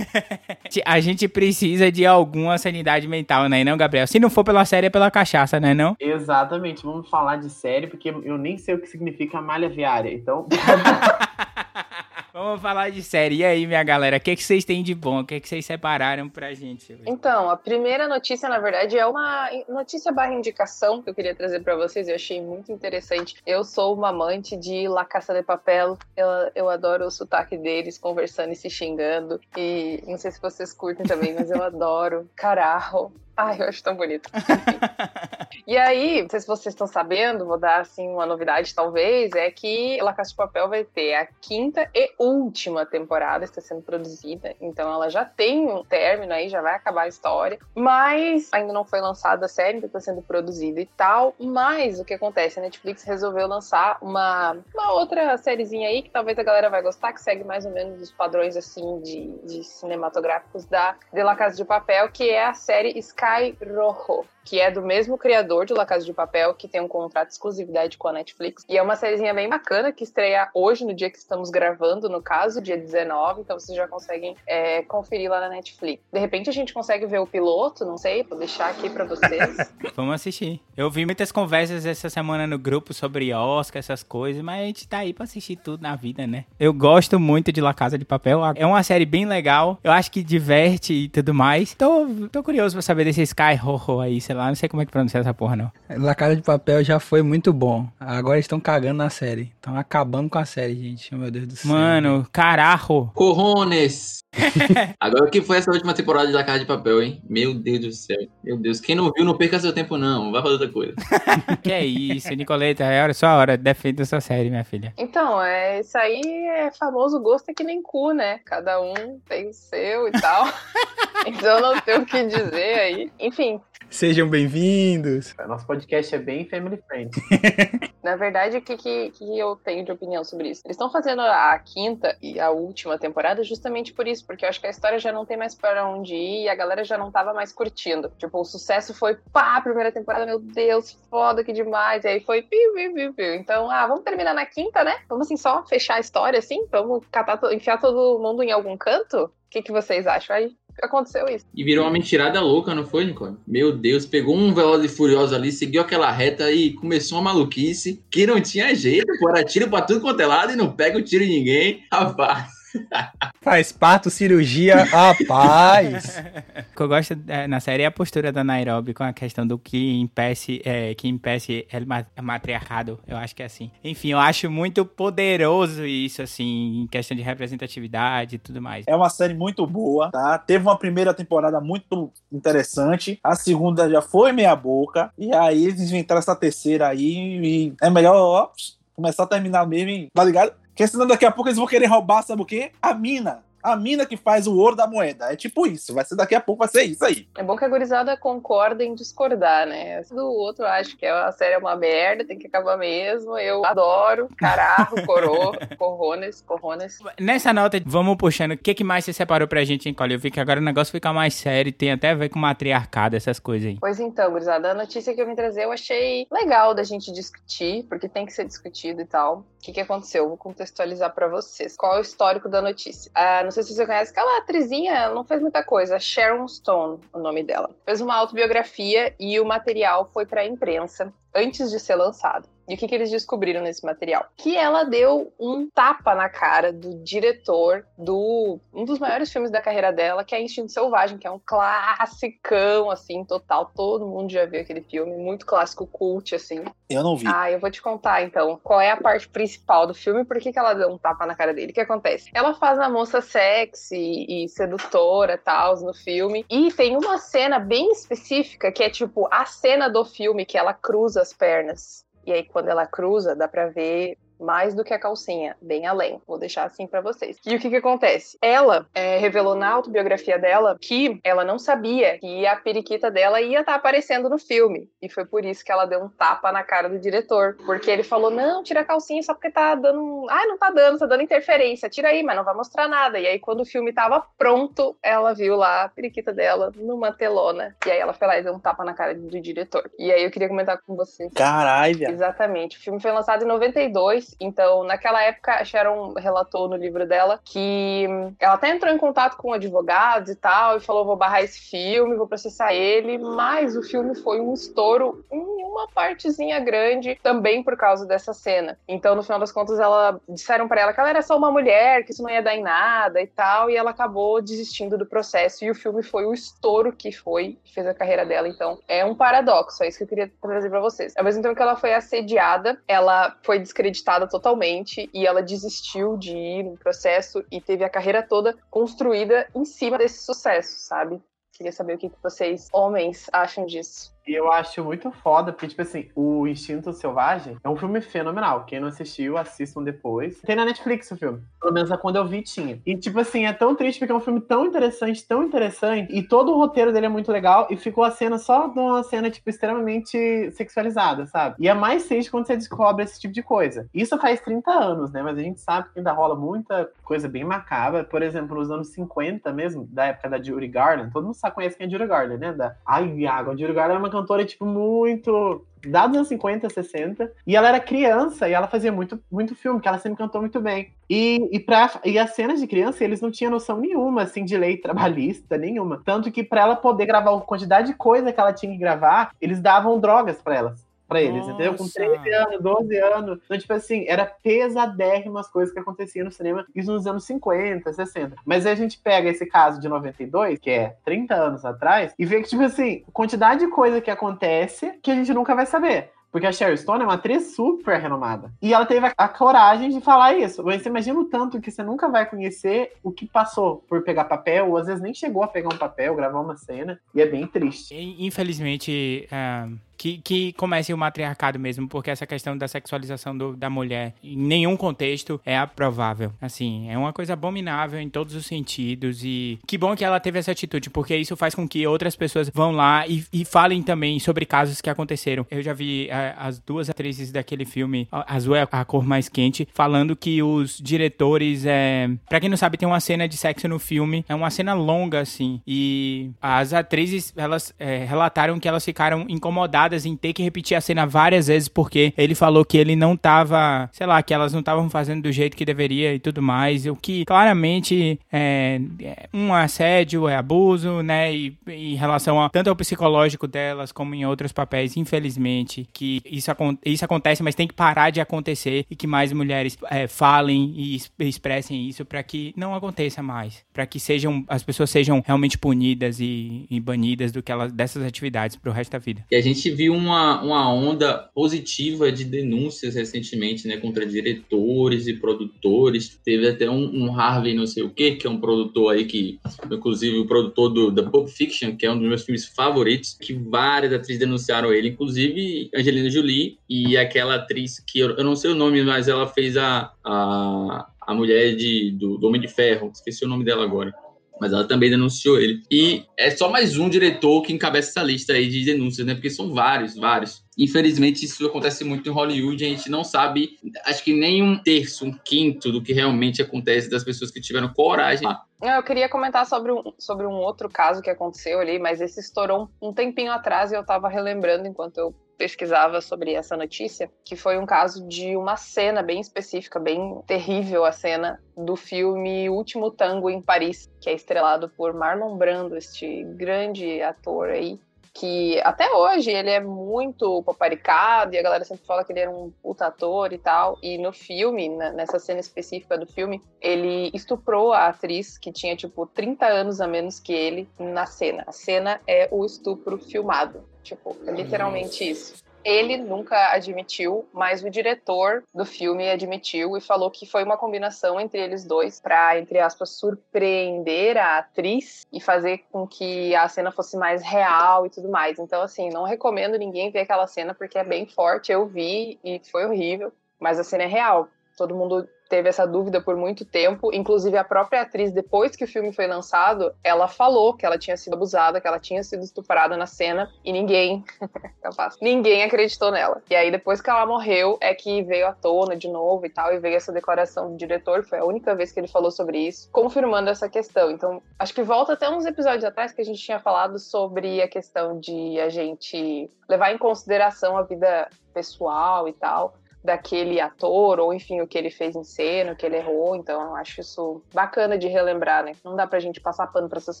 A: a gente precisa de alguma sanidade mental, né, não, Gabriel? Se não for pela série, é pela cachaça, né, não?
G: Exatamente. Vamos falar de série, porque eu nem sei o que significa malha viária. Então.
A: Vamos falar de série. E aí, minha galera, o que, que vocês têm de bom? O que, que vocês separaram pra gente? Hoje?
F: Então, a primeira notícia, na verdade, é uma notícia barra indicação que eu queria trazer para vocês. Eu achei muito interessante. Eu sou uma amante de La Caça de Papel. Eu, eu adoro o sotaque deles conversando e se xingando. E não sei se vocês curtem também, mas eu adoro. Carajo. Ai, eu acho tão bonito. e aí, não sei se vocês estão sabendo, vou dar assim uma novidade talvez, é que La Casa de Papel vai ter a quinta e última temporada está sendo produzida, então ela já tem um término aí, já vai acabar a história, mas ainda não foi lançada a série, ainda está sendo produzida e tal, mas o que acontece? A Netflix resolveu lançar uma, uma outra sériezinha aí que talvez a galera vai gostar, que segue mais ou menos os padrões assim de, de cinematográficos da de La Casa de Papel, que é a série Sky Sky Rojo, que é do mesmo criador de La Casa de Papel, que tem um contrato de exclusividade com a Netflix. E é uma sériezinha bem bacana que estreia hoje, no dia que estamos gravando, no caso, dia 19. Então vocês já conseguem é, conferir lá na Netflix. De repente a gente consegue ver o piloto, não sei, vou deixar aqui para vocês.
A: Vamos assistir. Eu vi muitas conversas essa semana no grupo sobre Oscar, essas coisas, mas a gente tá aí pra assistir tudo na vida, né? Eu gosto muito de La Casa de Papel. É uma série bem legal. Eu acho que diverte e tudo mais. Tô, tô curioso pra saber desse Sky Rojo aí, sei lá não sei como é que pronuncia essa porra, não.
B: La Casa de Papel já foi muito bom. Agora estão cagando na série. Estão acabando com a série, gente. Oh, meu Deus do céu.
A: Mano, carajo.
C: Corrones. Agora o que foi essa última temporada de La Casa de Papel, hein? Meu Deus do céu. Meu Deus. Quem não viu, não perca seu tempo, não. Vai fazer outra coisa.
A: que é isso, Nicoleta. É hora, sua hora. Defenda essa série, minha filha.
F: Então, é, isso aí é famoso gosto é que nem cu, né? Cada um tem o seu e tal. então não tenho o que dizer aí. Enfim,
B: Sejam bem-vindos.
G: Nosso podcast é bem family friendly.
F: Na verdade, o que, que, que, eu tenho de opinião sobre isso? Eles estão fazendo a quinta e a última temporada justamente por isso, porque eu acho que a história já não tem mais para onde ir e a galera já não tava mais curtindo. Tipo, o sucesso foi, pá, primeira temporada, meu Deus, foda que demais. E aí foi, piu, piu, piu, piu. Então, ah, vamos terminar na quinta, né? Vamos assim só fechar a história assim? Vamos catar, enfiar todo mundo em algum canto? O que, que vocês acham aí? Aconteceu isso.
C: E virou uma mentirada louca, não foi, Nicole? Meu Deus, pegou um Veloz e Furioso ali, seguiu aquela reta e começou uma maluquice que não tinha jeito, pô, tiro pra tudo quanto é lado e não pega o tiro em ninguém. Rapaz.
B: Faz parto, cirurgia, rapaz.
A: o que eu gosto é, na série é a postura da Nairobi com a questão do que impece, é, que impece é matriarcado. Eu acho que é assim. Enfim, eu acho muito poderoso isso, assim, em questão de representatividade e tudo mais.
D: É uma série muito boa, tá? Teve uma primeira temporada muito interessante. A segunda já foi meia boca. E aí eles inventaram essa terceira aí. E é melhor ó, começar a terminar mesmo, tá ligado? Porque senão daqui a pouco eles vão querer roubar, sabe o quê? A mina a mina que faz o ouro da moeda. É tipo isso. Vai ser daqui a pouco, vai ser isso aí.
F: É bom que a gurizada concorda em discordar, né? Do outro acho que a série é uma merda, tem que acabar mesmo. Eu adoro. Carajo, coro, corrones, corrones.
A: Nessa nota, vamos puxando. O que, que mais você separou pra gente, Nicole? Eu vi que agora o negócio fica mais sério, tem até a ver com matriarcado, essas coisas aí.
F: Pois então, gurizada, a notícia que eu vim trazer eu achei legal da gente discutir, porque tem que ser discutido e tal. O que, que aconteceu? vou contextualizar para vocês. Qual é o histórico da notícia? Ah, não sei se você conhece aquela atrizinha, não fez muita coisa. Sharon Stone, o nome dela. Fez uma autobiografia e o material foi para a imprensa antes de ser lançado. E o que, que eles descobriram nesse material? Que ela deu um tapa na cara do diretor do um dos maiores filmes da carreira dela, que é Instinto Selvagem, que é um classicão, assim, total. Todo mundo já viu aquele filme, muito clássico cult, assim.
D: Eu não vi.
F: Ah, eu vou te contar então qual é a parte principal do filme e por que, que ela deu um tapa na cara dele. O que acontece? Ela faz a moça sexy e sedutora tal no filme. E tem uma cena bem específica que é tipo a cena do filme que ela cruza as pernas. E aí, quando ela cruza, dá pra ver mais do que a calcinha, bem além. Vou deixar assim para vocês. E o que que acontece? Ela é, revelou na autobiografia dela que ela não sabia que a periquita dela ia estar tá aparecendo no filme. E foi por isso que ela deu um tapa na cara do diretor. Porque ele falou: não, tira a calcinha só porque tá dando. Ah, não tá dando, tá dando interferência. Tira aí, mas não vai mostrar nada. E aí, quando o filme tava pronto, ela viu lá a periquita dela numa telona. E aí ela foi lá e deu um tapa na cara do diretor. E aí eu queria comentar com vocês.
D: Caralho.
F: Exatamente. O filme foi lançado em 92 então, naquela época, a Sharon relatou no livro dela que ela até entrou em contato com advogados e tal, e falou: vou barrar esse filme, vou processar ele, mas o filme foi um estouro em uma partezinha grande também por causa dessa cena. Então, no final das contas, ela disseram para ela que ela era só uma mulher, que isso não ia dar em nada e tal, e ela acabou desistindo do processo, e o filme foi o estouro que foi, que fez a carreira dela. Então, é um paradoxo, é isso que eu queria trazer para vocês. Ao mesmo tempo que ela foi assediada, ela foi descreditada totalmente e ela desistiu de ir no processo e teve a carreira toda construída em cima desse sucesso, sabe? Queria saber o que vocês, homens, acham disso.
G: E eu acho muito foda, porque, tipo assim, o Instinto Selvagem é um filme fenomenal. Quem não assistiu, assistam depois. Tem na Netflix o filme. Pelo menos quando eu vi, tinha. E, tipo assim, é tão triste porque é um filme tão interessante, tão interessante. E todo o roteiro dele é muito legal. E ficou a cena só de uma cena, tipo, extremamente sexualizada, sabe? E é mais triste quando você descobre esse tipo de coisa. Isso faz 30 anos, né? Mas a gente sabe que ainda rola muita coisa bem macabra. Por exemplo, nos anos 50 mesmo, da época da Judy Garland. Todo mundo sabe, conhece quem é Judy Garland, né? Da... Ai, Iago, a Judy Garland é uma cantora, tipo, muito dados anos 50, 60, e ela era criança e ela fazia muito, muito filme, que ela sempre cantou muito bem. E, e, pra, e as cenas de criança, eles não tinham noção nenhuma, assim, de lei trabalhista, nenhuma. Tanto que para ela poder gravar a quantidade de coisa que ela tinha que gravar, eles davam drogas para elas pra eles, Nossa. entendeu? Com 13 anos, 12 anos. Então, tipo assim, era pesadérrimo as coisas que aconteciam no cinema, isso nos anos 50, 60. Mas aí a gente pega esse caso de 92, que é 30 anos atrás, e vê que, tipo assim, quantidade de coisa que acontece que a gente nunca vai saber. Porque a Sherry Stone é uma atriz super renomada. E ela teve a, a, coragem de falar isso. Você imagina o tanto que você nunca vai conhecer o que passou por pegar papel, ou às vezes nem chegou a pegar um papel, gravar uma cena. E é bem triste.
A: Infelizmente, uh, que, que comece o matriarcado mesmo, porque essa questão da sexualização do, da mulher em nenhum contexto é aprovável. Assim, é uma coisa abominável em todos os sentidos e que bom que ela teve essa atitude, porque isso faz com que outras pessoas vão lá e, e falem também sobre casos que aconteceram. Eu já vi a, as duas atrizes daquele filme, Azul é a cor mais quente, falando que os diretores, é... para quem não sabe, tem uma cena de sexo no filme, é uma cena longa assim, e as atrizes, elas é, relataram que elas ficaram incomodadas em ter que repetir a cena várias vezes porque ele falou que ele não tava, sei lá, que elas não estavam fazendo do jeito que deveria e tudo mais, o que claramente é, é um assédio, é abuso, né, e, em relação a, tanto ao psicológico delas como em outros papéis, infelizmente, que isso, isso acontece, mas tem que parar de acontecer e que mais mulheres é, falem e expressem isso para que não aconteça mais, para que sejam as pessoas sejam realmente punidas e, e banidas do que elas dessas atividades pro resto da vida.
C: E a gente viu uma, uma onda positiva de denúncias recentemente, né, contra diretores e produtores. Teve até um, um Harvey não sei o que, que é um produtor aí que, inclusive, o produtor do da Pulp Fiction, que é um dos meus filmes favoritos, que várias atrizes denunciaram ele, inclusive Angelina Jolie e aquela atriz que eu, eu não sei o nome, mas ela fez a, a, a mulher de, do, do Homem de Ferro, esqueci o nome dela agora mas ela também denunciou ele. E é só mais um diretor que encabeça essa lista aí de denúncias, né? Porque são vários, vários. Infelizmente, isso acontece muito em Hollywood. A gente não sabe, acho que nem um terço, um quinto do que realmente acontece das pessoas que tiveram coragem.
F: Eu queria comentar sobre um, sobre um outro caso que aconteceu ali, mas esse estourou um tempinho atrás e eu tava relembrando enquanto eu pesquisava sobre essa notícia, que foi um caso de uma cena bem específica, bem terrível a cena do filme Último Tango em Paris, que é estrelado por Marlon Brando, este grande ator aí, que até hoje ele é muito paparicado e a galera sempre fala que ele era um puta ator e tal. E no filme, nessa cena específica do filme, ele estuprou a atriz que tinha, tipo, 30 anos a menos que ele na cena. A cena é o estupro filmado. Tipo, é literalmente isso. Ele nunca admitiu, mas o diretor do filme admitiu e falou que foi uma combinação entre eles dois para, entre aspas, surpreender a atriz e fazer com que a cena fosse mais real e tudo mais. Então, assim, não recomendo ninguém ver aquela cena porque é bem forte. Eu vi e foi horrível, mas a cena é real. Todo mundo teve essa dúvida por muito tempo. Inclusive, a própria atriz, depois que o filme foi lançado, ela falou que ela tinha sido abusada, que ela tinha sido estuprada na cena, e ninguém, capaz, ninguém acreditou nela. E aí, depois que ela morreu, é que veio à tona de novo e tal, e veio essa declaração do diretor, foi a única vez que ele falou sobre isso, confirmando essa questão. Então, acho que volta até uns episódios atrás que a gente tinha falado sobre a questão de a gente levar em consideração a vida pessoal e tal daquele ator, ou enfim, o que ele fez em cena, o que ele errou. Então, eu acho isso bacana de relembrar, né? Não dá pra gente passar pano pra essas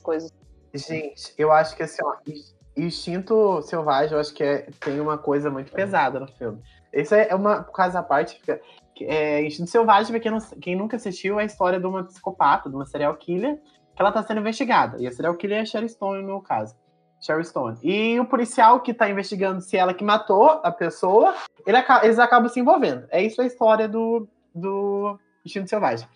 F: coisas.
G: Gente, eu acho que assim, ó, Instinto Selvagem, eu acho que é, tem uma coisa muito pesada no filme. Isso é uma casa à parte. É, Instinto Selvagem, pra quem, não, quem nunca assistiu, é a história de uma psicopata, de uma serial killer, que ela tá sendo investigada. E a serial killer é a Sherry Stone, no meu caso. Sherry Stone. E o policial que tá investigando se ela que matou a pessoa, ele, eles acabam se envolvendo. É isso a história do, do Instinto Selvagem.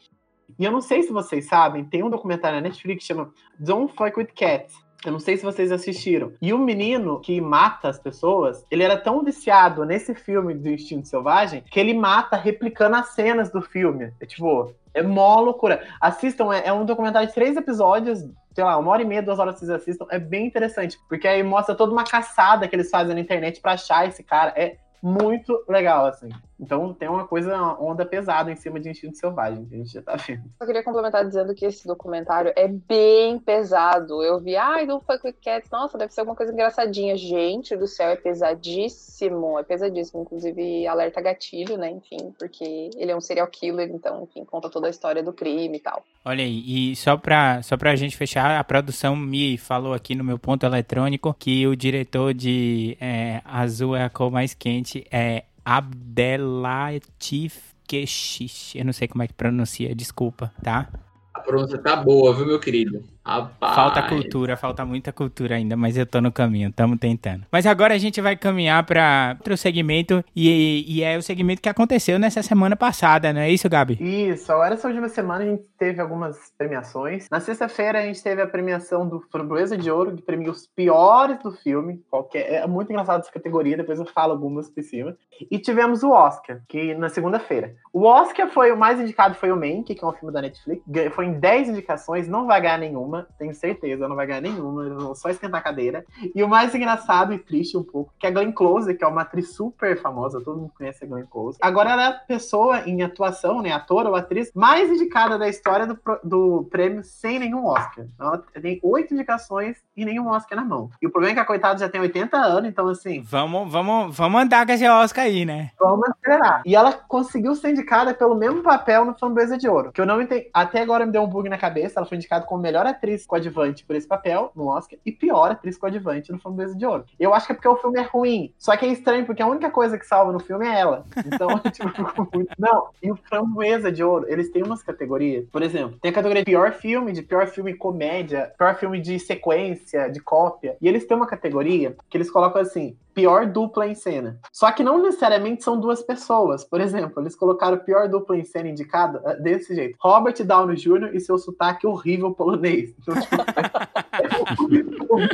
G: E eu não sei se vocês sabem, tem um documentário na Netflix que chama Don't Fuck With Cats. Eu não sei se vocês assistiram. E o menino que mata as pessoas, ele era tão viciado nesse filme do Instinto Selvagem que ele mata replicando as cenas do filme. É tipo, é mó loucura. Assistam, é, é um documentário de três episódios sei lá, uma hora e meia, duas horas vocês assistam, é bem interessante, porque aí mostra toda uma caçada que eles fazem na internet para achar esse cara. É muito legal, assim. Então tem uma coisa, uma onda pesada em cima de Instinto Selvagem, que a gente já tá vendo.
F: Eu queria complementar dizendo que esse documentário é bem pesado. Eu vi, ai, do Fuck With Cats, nossa, deve ser alguma coisa engraçadinha. Gente do céu, é pesadíssimo, é pesadíssimo. Inclusive, alerta gatilho, né, enfim, porque ele é um serial killer, então, enfim, conta toda a história do crime e tal.
A: Olha aí, e só pra, só pra gente fechar, a produção me falou aqui no meu ponto eletrônico que o diretor de é, Azul é a cor mais quente é Abdelatif Keshish. Eu não sei como é que pronuncia, desculpa, tá?
C: A pronúncia tá boa, viu, meu querido?
A: Rapaz. Falta cultura, falta muita cultura ainda, mas eu tô no caminho, estamos tentando. Mas agora a gente vai caminhar para outro segmento e, e, é o segmento que aconteceu nessa semana passada, não é isso, Gabi?
G: Isso, agora essa última semana a gente teve algumas premiações. Na sexta-feira a gente teve a premiação do Framboesa de Ouro, que premia os piores do filme. Qualquer... É muito engraçado essa categoria, depois eu falo algumas por cima. E tivemos o Oscar, que na segunda-feira. O Oscar foi o mais indicado foi o Mank, que é um filme da Netflix. Foi em 10 indicações, não vai ganhar nenhuma nenhuma, tenho certeza, não vai ganhar nenhuma, eles vão só esquentar a cadeira. E o mais engraçado e triste um pouco, que a Glenn Close, que é uma atriz super famosa, todo mundo conhece a Glenn Close, agora ela é a pessoa em atuação, né, ator ou atriz, mais indicada da história do, do prêmio sem nenhum Oscar. Ela tem oito indicações e nenhum Oscar na mão. E o problema é que a coitada já tem 80 anos, então assim...
A: Vamos, vamos, vamos andar com esse Oscar aí, né?
G: Vamos acelerar. E ela conseguiu ser indicada pelo mesmo papel no Framboesa de Ouro, que eu não entendi. Até agora me deu um bug na cabeça, ela foi indicada como melhor atriz atriz coadjuvante por esse papel no Oscar e pior atriz coadjuvante no Framboesa de Ouro. Eu acho que é porque o filme é ruim. Só que é estranho, porque a única coisa que salva no filme é ela. Então, tipo. Não, e o Framboesa de Ouro, eles têm umas categorias. Por exemplo, tem a categoria de pior filme, de pior filme comédia, pior filme de sequência, de cópia. E eles têm uma categoria que eles colocam assim: pior dupla em cena. Só que não necessariamente são duas pessoas. Por exemplo, eles colocaram pior dupla em cena indicada ah, desse jeito: Robert Downey Jr. e seu sotaque horrível polonês. Então, tipo,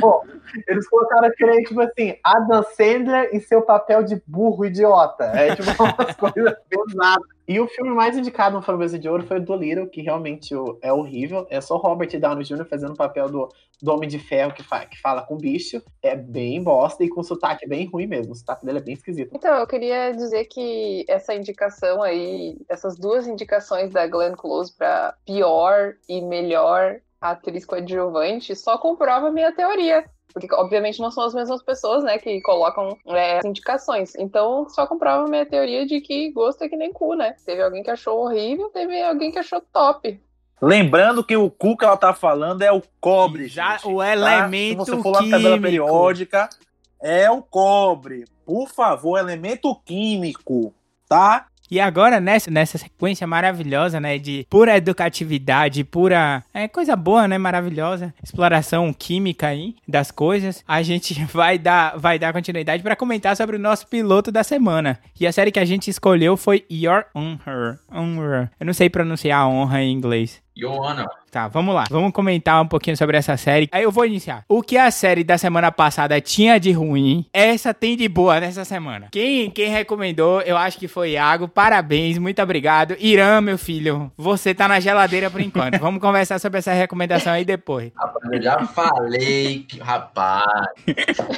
G: bom, eles colocaram aquele, tipo assim, Adam Sandler e seu papel de burro idiota. É tipo umas coisas pesadas. E o filme mais indicado no Framboesa de Ouro foi o do Little, que realmente é horrível. É só Robert Downey Jr. fazendo o papel do, do Homem de Ferro que, fa que fala com bicho. É bem bosta e com sotaque bem ruim mesmo. O sotaque dele é bem esquisito.
F: Então, eu queria dizer que essa indicação aí, essas duas indicações da Glenn Close para pior e melhor atriz coadjuvante só comprova minha teoria. Porque, obviamente, não são as mesmas pessoas, né, que colocam é, indicações. Então, só comprova a minha teoria de que gosto é que nem cu, né? Teve alguém que achou horrível, teve alguém que achou top.
D: Lembrando que o cu que ela tá falando é o cobre,
A: Já-
D: gente,
A: o
D: tá?
A: elemento
D: Se você for lá na tabela
A: químico.
D: periódica, é o cobre. Por favor, elemento químico, tá?
A: E agora, nessa, nessa sequência maravilhosa, né, de pura educatividade, pura... É coisa boa, né, maravilhosa. Exploração química aí das coisas. A gente vai dar, vai dar continuidade para comentar sobre o nosso piloto da semana. E a série que a gente escolheu foi Your Honor. Honor. Eu não sei pronunciar honra em inglês. Tá, vamos lá. Vamos comentar um pouquinho sobre essa série. Aí eu vou iniciar. O que a série da semana passada tinha de ruim, essa tem de boa nessa semana. Quem, quem recomendou, eu acho que foi Iago. Parabéns, muito obrigado. Irã, meu filho, você tá na geladeira por enquanto. Vamos conversar sobre essa recomendação aí depois.
C: rapaz, eu já falei que, rapaz,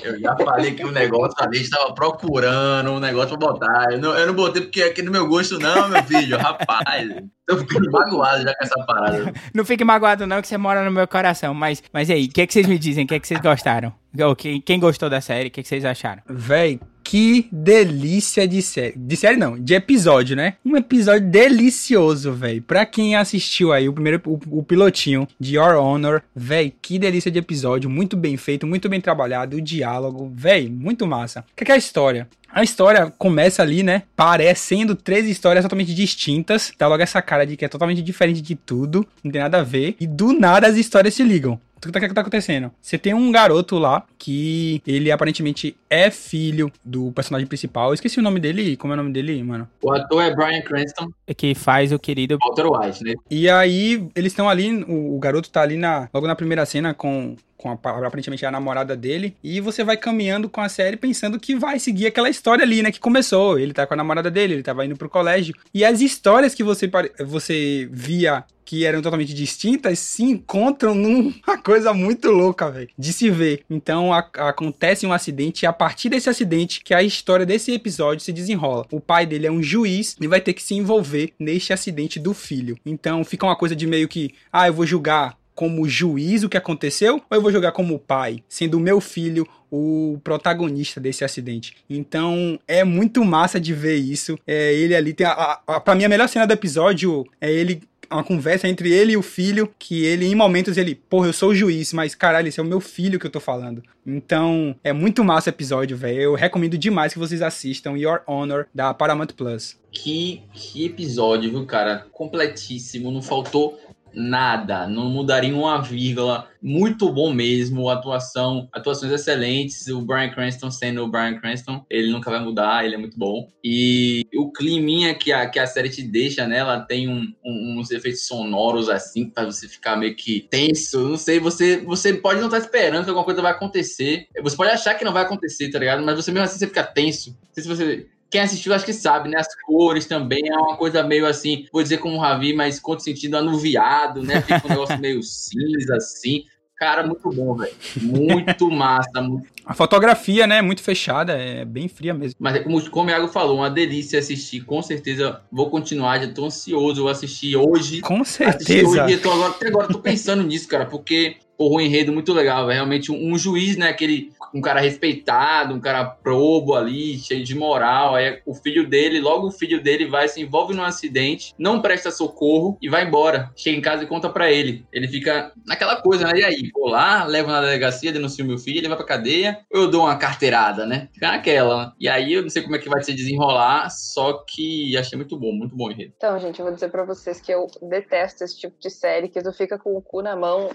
C: eu já falei que o negócio ali estava procurando um negócio pra botar. Eu não, eu não botei porque é aqui no meu gosto, não, meu filho, rapaz. Tô ficando magoado já com essa parada.
A: Não fique magoado não, que você mora no meu coração. Mas, mas e aí, o que, é que vocês me dizem? O que, é que vocês gostaram? Ou Quem, quem gostou da série? O que, é que vocês acharam?
B: Véi, que delícia de série. De série não, de episódio, né? Um episódio delicioso, véi. Pra quem assistiu aí o primeiro, o, o pilotinho de Your Honor, véi, que delícia de episódio. Muito bem feito, muito bem trabalhado. O diálogo, véi, muito massa. O que é, que é a história? A história começa ali, né? Parecendo três histórias totalmente distintas. Dá logo essa cara de que é totalmente diferente de tudo. Não tem nada a ver. E do nada as histórias se ligam. O que tá, que tá acontecendo? Você tem um garoto lá que ele aparentemente é filho do personagem principal. Eu esqueci o nome dele. Como é o nome dele, mano?
C: O ator é Brian Cranston,
A: Que faz o querido.
C: Walter White, né?
B: E aí, eles estão ali, o, o garoto tá ali na, logo na primeira cena com, com a, aparentemente a namorada dele. E você vai caminhando com a série pensando que vai seguir aquela história ali, né? Que começou. Ele tá com a namorada dele, ele tava indo pro colégio. E as histórias que você, você via que eram totalmente distintas se encontram numa coisa muito louca, velho, de se ver. Então a- acontece um acidente e a partir desse acidente que a história desse episódio se desenrola. O pai dele é um juiz e vai ter que se envolver neste acidente do filho. Então fica uma coisa de meio que, ah, eu vou julgar como juiz o que aconteceu ou eu vou jogar como pai, sendo o meu filho o protagonista desse acidente. Então é muito massa de ver isso. É ele ali tem a, a, a para mim a melhor cena do episódio é ele uma conversa entre ele e o filho, que ele, em momentos, ele, porra, eu sou o juiz, mas caralho, esse é o meu filho que eu tô falando. Então, é muito massa o episódio, velho. Eu recomendo demais que vocês assistam Your Honor, da Paramount Plus.
C: Que, que episódio, viu, cara? Completíssimo, não faltou nada, não mudaria uma vírgula. Muito bom mesmo, atuação, atuações excelentes. O Brian Cranston sendo o Brian Cranston, ele nunca vai mudar, ele é muito bom. E o climinha que a, que a série te deixa nela tem um- um- uns efeitos sonoros assim, pra você ficar meio que tenso. Não sei, você, você pode não estar esperando que alguma coisa vai acontecer. Você pode achar que não vai acontecer, tá ligado? Mas você mesmo assim você fica tenso. Não sei se você quem assistiu acho que sabe, né? As cores também é uma coisa meio assim, vou dizer como o Ravi, mas outro sentido anuviado, né? Fica um negócio meio cinza, assim. Cara, muito bom, velho. Muito massa. muito-
B: A fotografia, né, é muito fechada, é bem fria mesmo.
C: Mas é como, como o Iago falou, uma delícia assistir. Com certeza vou continuar, já tô ansioso. Vou assistir hoje.
B: Com certeza.
C: hoje, tô agora, até agora tô pensando nisso, cara, porque porra, o enredo muito legal, velho. Realmente um, um juiz, né, aquele um cara respeitado, um cara probo ali, cheio de moral. Aí o filho dele, logo o filho dele vai se envolve num acidente, não presta socorro e vai embora. Chega em casa e conta pra ele. Ele fica naquela coisa, né? E aí, vou lá, levo na delegacia, denuncio meu filho, ele vai pra cadeia, ou eu dou uma carteirada, né? Fica naquela. E aí eu não sei como é que vai se desenrolar, só que achei muito bom, muito bom enredo.
F: Então, gente, eu vou dizer pra vocês que eu detesto esse tipo de série, que tu fica com o cu na mão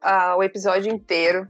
F: ah, o episódio inteiro.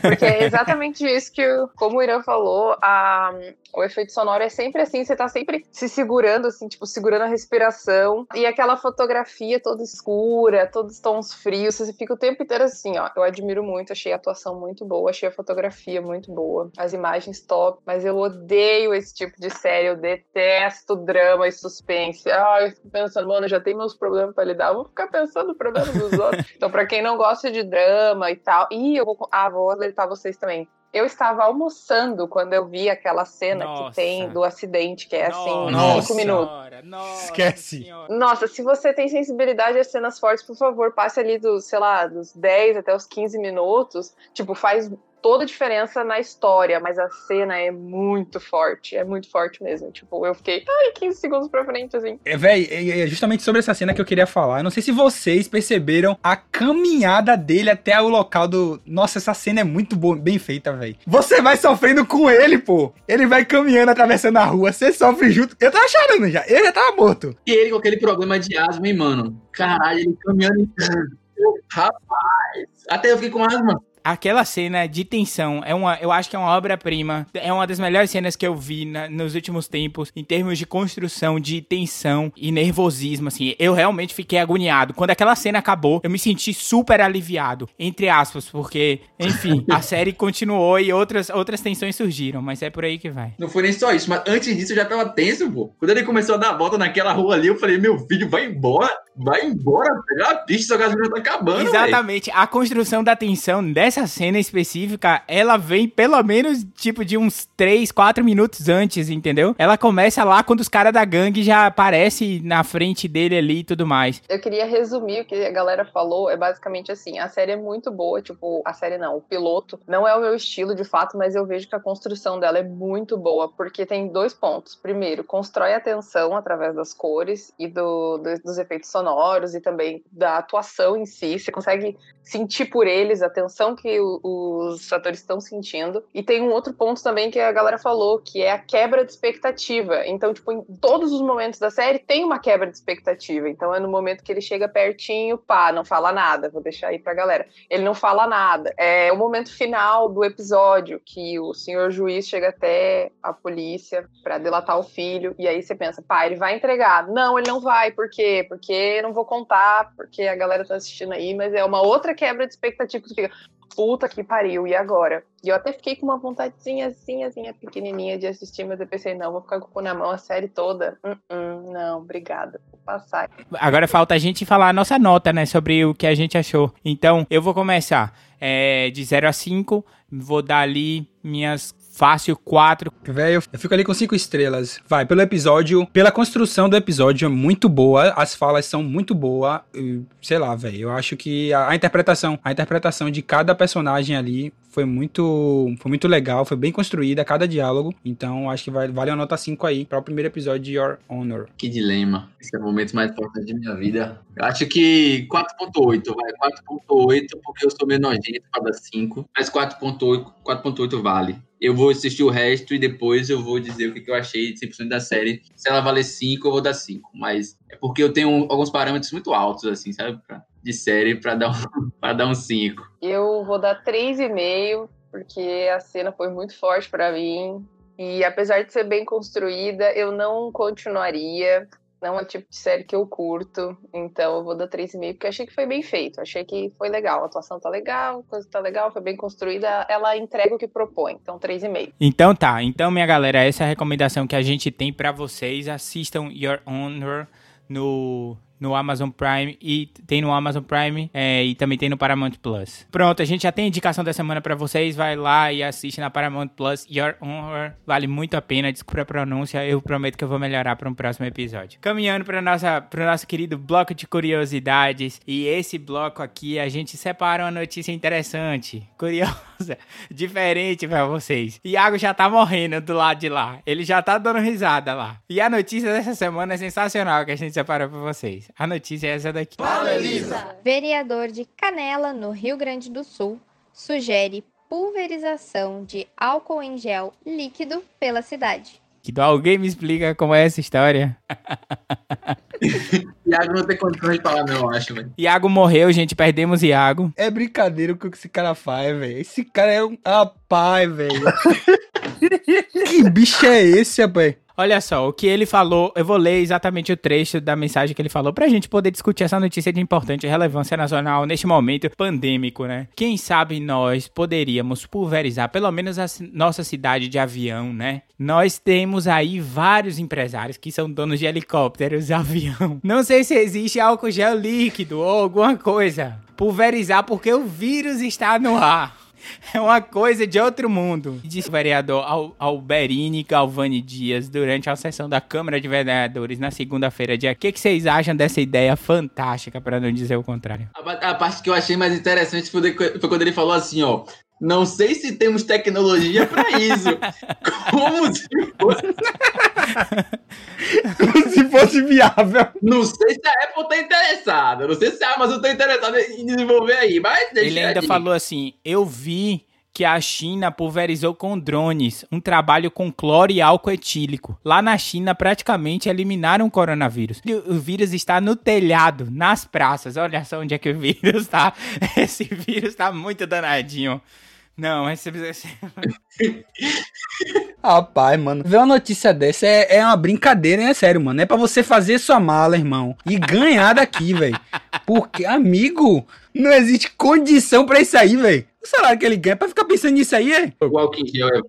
F: Porque é exatamente isso que, como o Irã falou, a- o efeito sonoro é sempre assim, você tá sempre se segurando, assim, tipo, segurando a respiração. E aquela fotografia toda escura, todos os tons frios, você fica o tempo inteiro assim, ó. Eu admiro muito, achei a atuação muito boa, achei a fotografia muito boa, as imagens top, mas eu odeio esse tipo de série, eu detesto drama e suspense. Ah, eu fico pensando, mano, já tenho meus problemas pra lidar, eu vou ficar pensando no problema dos outros. Então, pra quem não gosta de drama e tal, e eu vou, ah, vou alertar vocês também. Eu estava almoçando quando eu vi aquela cena
A: Nossa.
F: que tem do acidente, que é assim,
B: Nossa.
F: cinco minutos.
A: Senhora, nossa
B: Esquece.
A: senhora.
F: Nossa, se você tem sensibilidade às cenas fortes, por favor, passe ali dos, sei lá, dos 10 até os 15 minutos. Tipo, faz toda a diferença na história, mas a cena é muito forte, é muito forte mesmo. Tipo, eu fiquei, ai, 15 segundos pra frente, assim.
B: É, véi, é é justamente sobre essa cena que eu queria falar. Eu não sei se vocês perceberam a caminhada dele até o local do. Nossa, essa cena é muito boa, bem feita, véi. Você vai sofrendo com ele, pô. Ele vai caminhando, atravessando a rua. Você sofre junto. Eu tava chorando já. Eu já tava morto.
C: E ele com aquele problema de asma, hein, mano? Caralho, ele caminhando em. Rapaz! Até eu fiquei com asma.
A: Aquela cena de tensão é uma, eu acho que é uma obra-prima. É uma das melhores cenas que eu vi na- nos últimos tempos em termos de construção de tensão e nervosismo. Assim, eu realmente fiquei agoniado. Quando aquela cena acabou, eu me senti super aliviado, entre aspas, porque, enfim, a série continuou e outras outras tensões surgiram. Mas é por aí que vai.
C: Não foi nem só isso, mas antes disso eu já tava tenso, pô. Quando ele começou a dar a volta naquela rua ali, eu falei, meu filho, vai embora, vai embora, pegar a pista, sua gasolina tá acabando.
A: Exatamente. A construção da tensão dessa cena específica, ela vem pelo menos, tipo, de uns 3, 4 minutos antes, entendeu? Ela começa lá quando os caras da gangue já aparecem na frente dele ali e tudo mais.
F: Eu queria resumir o que a galera falou. É basicamente assim: a série é muito boa. Tipo, a série não, o piloto não é o meu estilo de fato, mas eu vejo que a construção dela é muito boa, porque tem dois pontos. Primeiro, constrói a tensão através das cores e do- do- dos efeitos sonoros e também da atuação em si. Você consegue sentir por eles a tensão que o- os atores estão sentindo. E tem um outro ponto também que a galera falou, que é a quebra de expectativa. Então, tipo, em todos os momentos da série tem uma quebra de expectativa. Então é no momento que ele chega pertinho, pá, não fala nada. Vou deixar aí pra galera. Ele não fala nada. É o momento final do episódio que o senhor juiz chega até a polícia pra delatar o filho. E aí você pensa, pá, ele vai entregar. Não, ele não vai. Por quê? Porque não vou contar, porque a galera tá assistindo aí, mas é uma outra quebra de expectativa tu fica. Puta que pariu, e agora? E eu até fiquei com uma vontadezinha, pequenininha de assistir, mas eu pensei, não, vou ficar com o cu na mão a série toda. Hum, hum, não, obrigada. Vou passar.
A: Agora falta a gente falar a nossa nota, né, sobre o que a gente achou. Então, eu vou começar é, de 0 a 5, vou dar ali minhas fácil 4.
B: Velho, eu fico ali com cinco estrelas. Vai, pelo episódio, pela construção do episódio é muito boa, as falas são muito boas. e, Sei lá, velho, eu acho que a, a interpretação, a interpretação de cada personagem ali foi muito, foi muito legal, foi bem construída cada diálogo. Então, acho que vai, vale uma nota 5 aí para o primeiro episódio de Your Honor.
C: Que dilema. Esse é o momento mais importante de minha vida. Eu acho que 4.8, vai. 4.8, porque eu sou meio nojento para dar 5. Mas 4.8 4.8 vale. Eu vou assistir o resto e depois eu vou dizer o que eu achei 100% da série. Se ela valer 5, eu vou dar 5. Mas é porque eu tenho alguns parâmetros muito altos, assim, sabe? De série pra dar um, pra dar um 5.
F: Eu vou dar 3,5, porque a cena foi muito forte pra mim. E apesar de ser bem construída, eu não continuaria. Não é o tipo de série que eu curto. Então eu vou dar 3,5, porque achei que foi bem feito. Achei que foi legal. A atuação tá legal, a coisa tá legal, foi bem construída. Ela entrega o que propõe. Então 3,5.
A: Então tá, então minha galera, essa é a recomendação que a gente tem pra vocês. Assistam Your Honor no, no Amazon Prime e tem no Amazon Prime é, e também tem no Paramount Plus. Pronto, a gente já tem a indicação da semana pra vocês. Vai lá e assiste na Paramount Plus. Your Honor vale muito a pena. Desculpa a pronúncia, eu prometo que eu vou melhorar para um próximo episódio. Caminhando para nossa para o nosso querido bloco de curiosidades e esse bloco aqui a gente separa uma notícia interessante, curiosa, diferente pra vocês. Iago já tá morrendo do lado de lá. Ele já tá dando risada lá. E a notícia dessa semana é sensacional que a gente separou pra vocês. A notícia é essa daqui.
E: Vereador de Canela, no Rio Grande do Sul, sugere pulverização de álcool em gel líquido pela cidade.
A: Que alguém me explica como é essa história.
C: Iago não tem condições de falar, não, eu acho, velho.
A: Iago morreu, gente. Perdemos Iago.
B: É brincadeira o que esse cara faz, velho. Esse cara é um rapaz, velho. que bicho é esse, rapaz?
A: Olha só, o que ele falou, eu vou ler exatamente o trecho da mensagem que ele falou pra gente poder discutir essa notícia de importante relevância nacional neste momento pandêmico, né? Quem sabe nós poderíamos pulverizar pelo menos a nossa cidade de avião, né? Nós temos aí vários empresários que são donos de helicópteros, avião. Não sei se existe álcool gel líquido ou alguma coisa. Pulverizar porque o vírus está no ar. É uma coisa de outro mundo. Disse o vereador Al Alberini Galvani Dias durante a sessão da Câmara de Vereadores na segunda-feira. dia. O que, que vocês acham dessa ideia fantástica, para não dizer o contrário?
C: A, a parte que eu achei mais interessante foi, de- foi quando ele falou assim, ó. Não sei se temos tecnologia para isso. Como se fosse.
B: Como se fosse viável.
C: Não sei se a Apple tá interessada. Não sei se a Amazon tá interessada em desenvolver aí. Mas deixa
A: Ele ainda
C: aí.
A: falou assim: eu vi que a China pulverizou com drones um trabalho com cloro e álcool etílico. Lá na China, praticamente eliminaram o coronavírus. E O vírus está no telhado, nas praças. Olha só onde é que o vírus tá. Esse vírus tá muito danadinho. Não, esse-
B: Rapaz, mano, ver uma notícia dessa é, é uma brincadeira, hein? É sério, mano. É pra você fazer sua mala, irmão. E ganhar daqui, velho. Porque, amigo, não existe condição pra isso aí, velho. O salário que ele ganha é pra ficar pensando nisso aí, é?
C: O álcool em gel é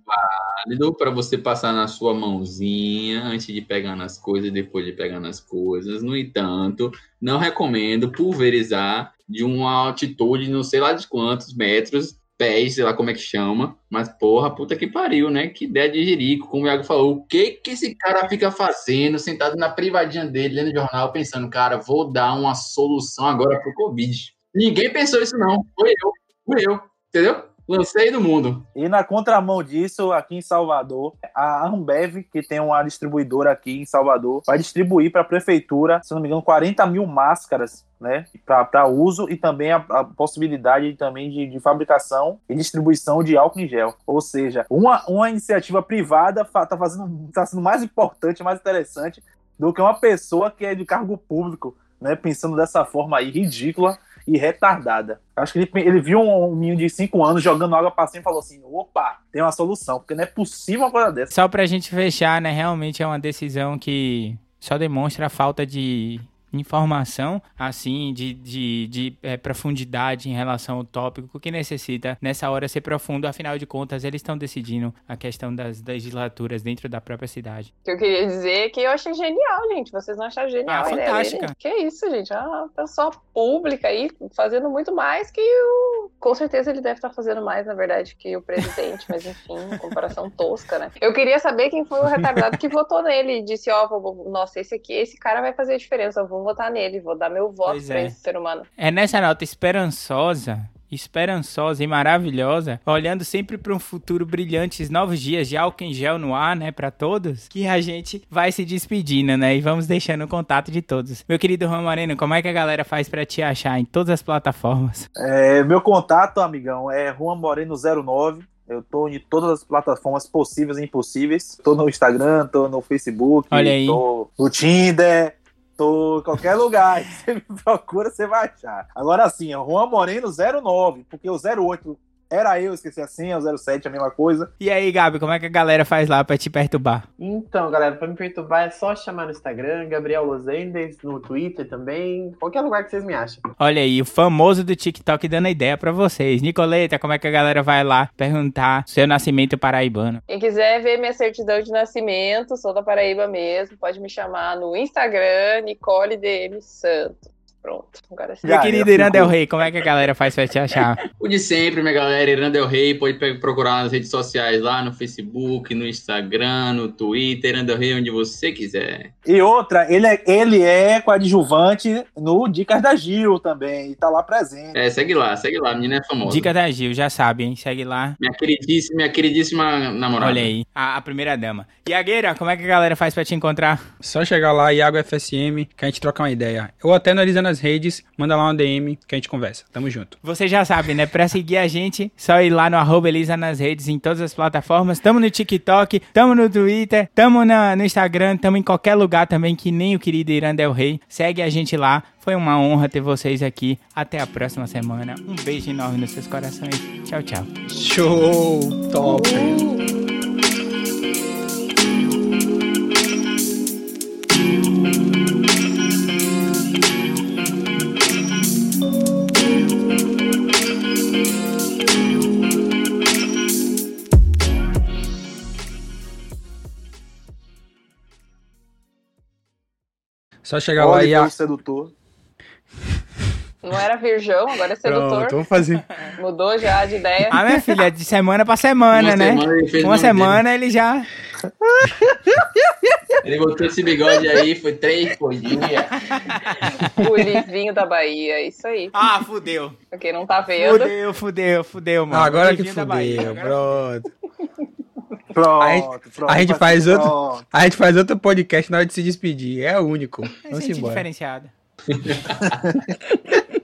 C: válido para você passar na sua mãozinha antes de pegar nas coisas e depois de pegar nas coisas. No entanto, não recomendo pulverizar de uma altitude, não sei lá de quantos metros, pés, sei lá como é que chama. Mas, porra, puta que pariu, né? Que ideia de jerico. Como o Iago falou, o que que esse cara fica fazendo sentado na privadinha dele, lendo jornal, pensando, cara, vou dar uma solução agora pro Covid. Ninguém pensou isso, não. Foi eu. Fui eu. Entendeu? Lancei no mundo.
D: E na contramão disso, aqui em Salvador, a Ambev, que tem uma distribuidora aqui em Salvador, vai distribuir para a prefeitura, se não me engano, 40 mil máscaras, né, para uso e também a, a possibilidade também de, de fabricação e distribuição de álcool em gel. Ou seja, uma, uma iniciativa privada fa- tá fazendo, tá sendo mais importante, mais interessante do que uma pessoa que é de cargo público, né, pensando dessa forma aí ridícula e retardada. Acho que ele, ele viu um, um menino de 5 anos jogando água pra cima e falou assim: opa, tem uma solução, porque não é possível uma coisa dessa.
A: Só pra gente fechar, né? Realmente é uma decisão que só demonstra a falta de informação, assim, de, de, de eh, profundidade em relação ao tópico que necessita nessa hora ser profundo. Afinal de contas, eles estão decidindo a questão das legislaturas dentro da própria cidade.
F: que eu queria dizer é que eu achei genial, gente. Vocês não acharam genial
A: Ah,
F: a ideia
A: fantástica.
F: dele? Que isso, gente. É uma pessoa pública aí fazendo muito mais que o. Com certeza ele deve estar fazendo mais, na verdade, que o presidente, mas enfim, comparação tosca, né? Eu queria saber quem foi o retardado que votou nele e disse: Ó, vou- nossa, esse aqui, esse cara vai fazer a diferença. Vou votar nele, vou dar meu voto
A: Pois
F: pra
A: é.
F: esse ser humano.
A: É nessa nota esperançosa, esperançosa e maravilhosa, olhando sempre para um futuro brilhante, os novos dias de álcool em gel no ar, né, para todos, que a gente vai se despedindo, né, e vamos deixando o contato de todos. Meu querido Juan Moreno, como é que a galera faz para te achar em todas as plataformas?
D: É, meu contato, amigão, é Juan Moreno09. Eu tô em todas as plataformas possíveis e impossíveis. Tô no Instagram, tô no Facebook,
A: Olha aí.
D: tô no Tinder, tô em qualquer lugar. Você me procura, você vai achar. Agora sim, é Juan Moreno09, porque o 08 era eu, esqueci a senha, o 07 é a mesma coisa.
A: E aí, Gabi, como é que a galera faz lá para te perturbar?
G: Então, galera, pra me perturbar é só chamar no Instagram, Gabriel Losendes, no Twitter também, qualquer lugar que vocês me achem.
A: Olha aí, o famoso do TikTok dando ideia para vocês. Nicoleta, como é que a galera vai lá perguntar seu nascimento paraibano?
F: Quem quiser ver minha certidão de nascimento, sou da Paraíba mesmo, pode me chamar no Instagram, Nicole DM Santos. Pronto, agora sim.
A: Querido
D: já
A: Irandel
D: ficou.
A: Rei, como é que a galera faz pra te achar?
C: O de sempre, minha galera, Irandel Rei, pode pe- procurar nas redes sociais lá no Facebook, no Instagram, no Twitter, Irandel Rei, onde você quiser.
D: E outra, ele é, ele é coadjuvante no Dicas da Gil também, e tá lá presente.
C: É, segue lá, segue lá, a menina é famosa.
A: Dica da Gil, já sabe, hein? Segue lá.
C: Minha queridíssima, minha queridíssima namorada.
A: Olha aí, a, a primeira dama. Iagueira, como é que a galera faz pra te encontrar?
B: Só chegar lá, Iago FSM, que a gente troca uma ideia. Ou até analisando nas redes, manda lá uma DM que a gente conversa. Tamo junto.
A: Você já sabe, né? Pra seguir a gente, só ir lá no arroba Elisa nas redes, em todas as plataformas. Tamo no TikTok, tamo no Twitter, tamo na- no Instagram, tamo em qualquer lugar também, que nem o querido Irandel Rei. Segue a gente lá. Foi uma honra ter vocês aqui. Até a próxima semana. Um beijo enorme nos seus corações. Tchau, tchau.
B: Show! Top! Só chegar lá e... A-
D: o sedutor.
F: Não era virgão, agora é sedutor.
B: Pronto, vamos fazer.
F: Mudou já de ideia.
A: Ah, minha filha, de semana pra semana,
C: Uma
A: né?
C: semana
A: Uma
C: nome dele.
A: semana ele já.
C: Ele botou esse bigode aí, foi três por dia.
F: O Livinho da Bahia, isso aí.
A: Ah, fudeu.
F: Pra quem não tá vendo.
A: Fudeu, fudeu, fudeu, mano.
B: Agora que fudeu, pronto.
D: Pronto,
B: A gente-
D: pronto,
B: a gente faz
D: ser
B: outro-
D: pronto.
B: A gente faz outro podcast na hora de se despedir. É o único.
A: É
B: Vamos
A: gente
B: embora.
A: diferenciada.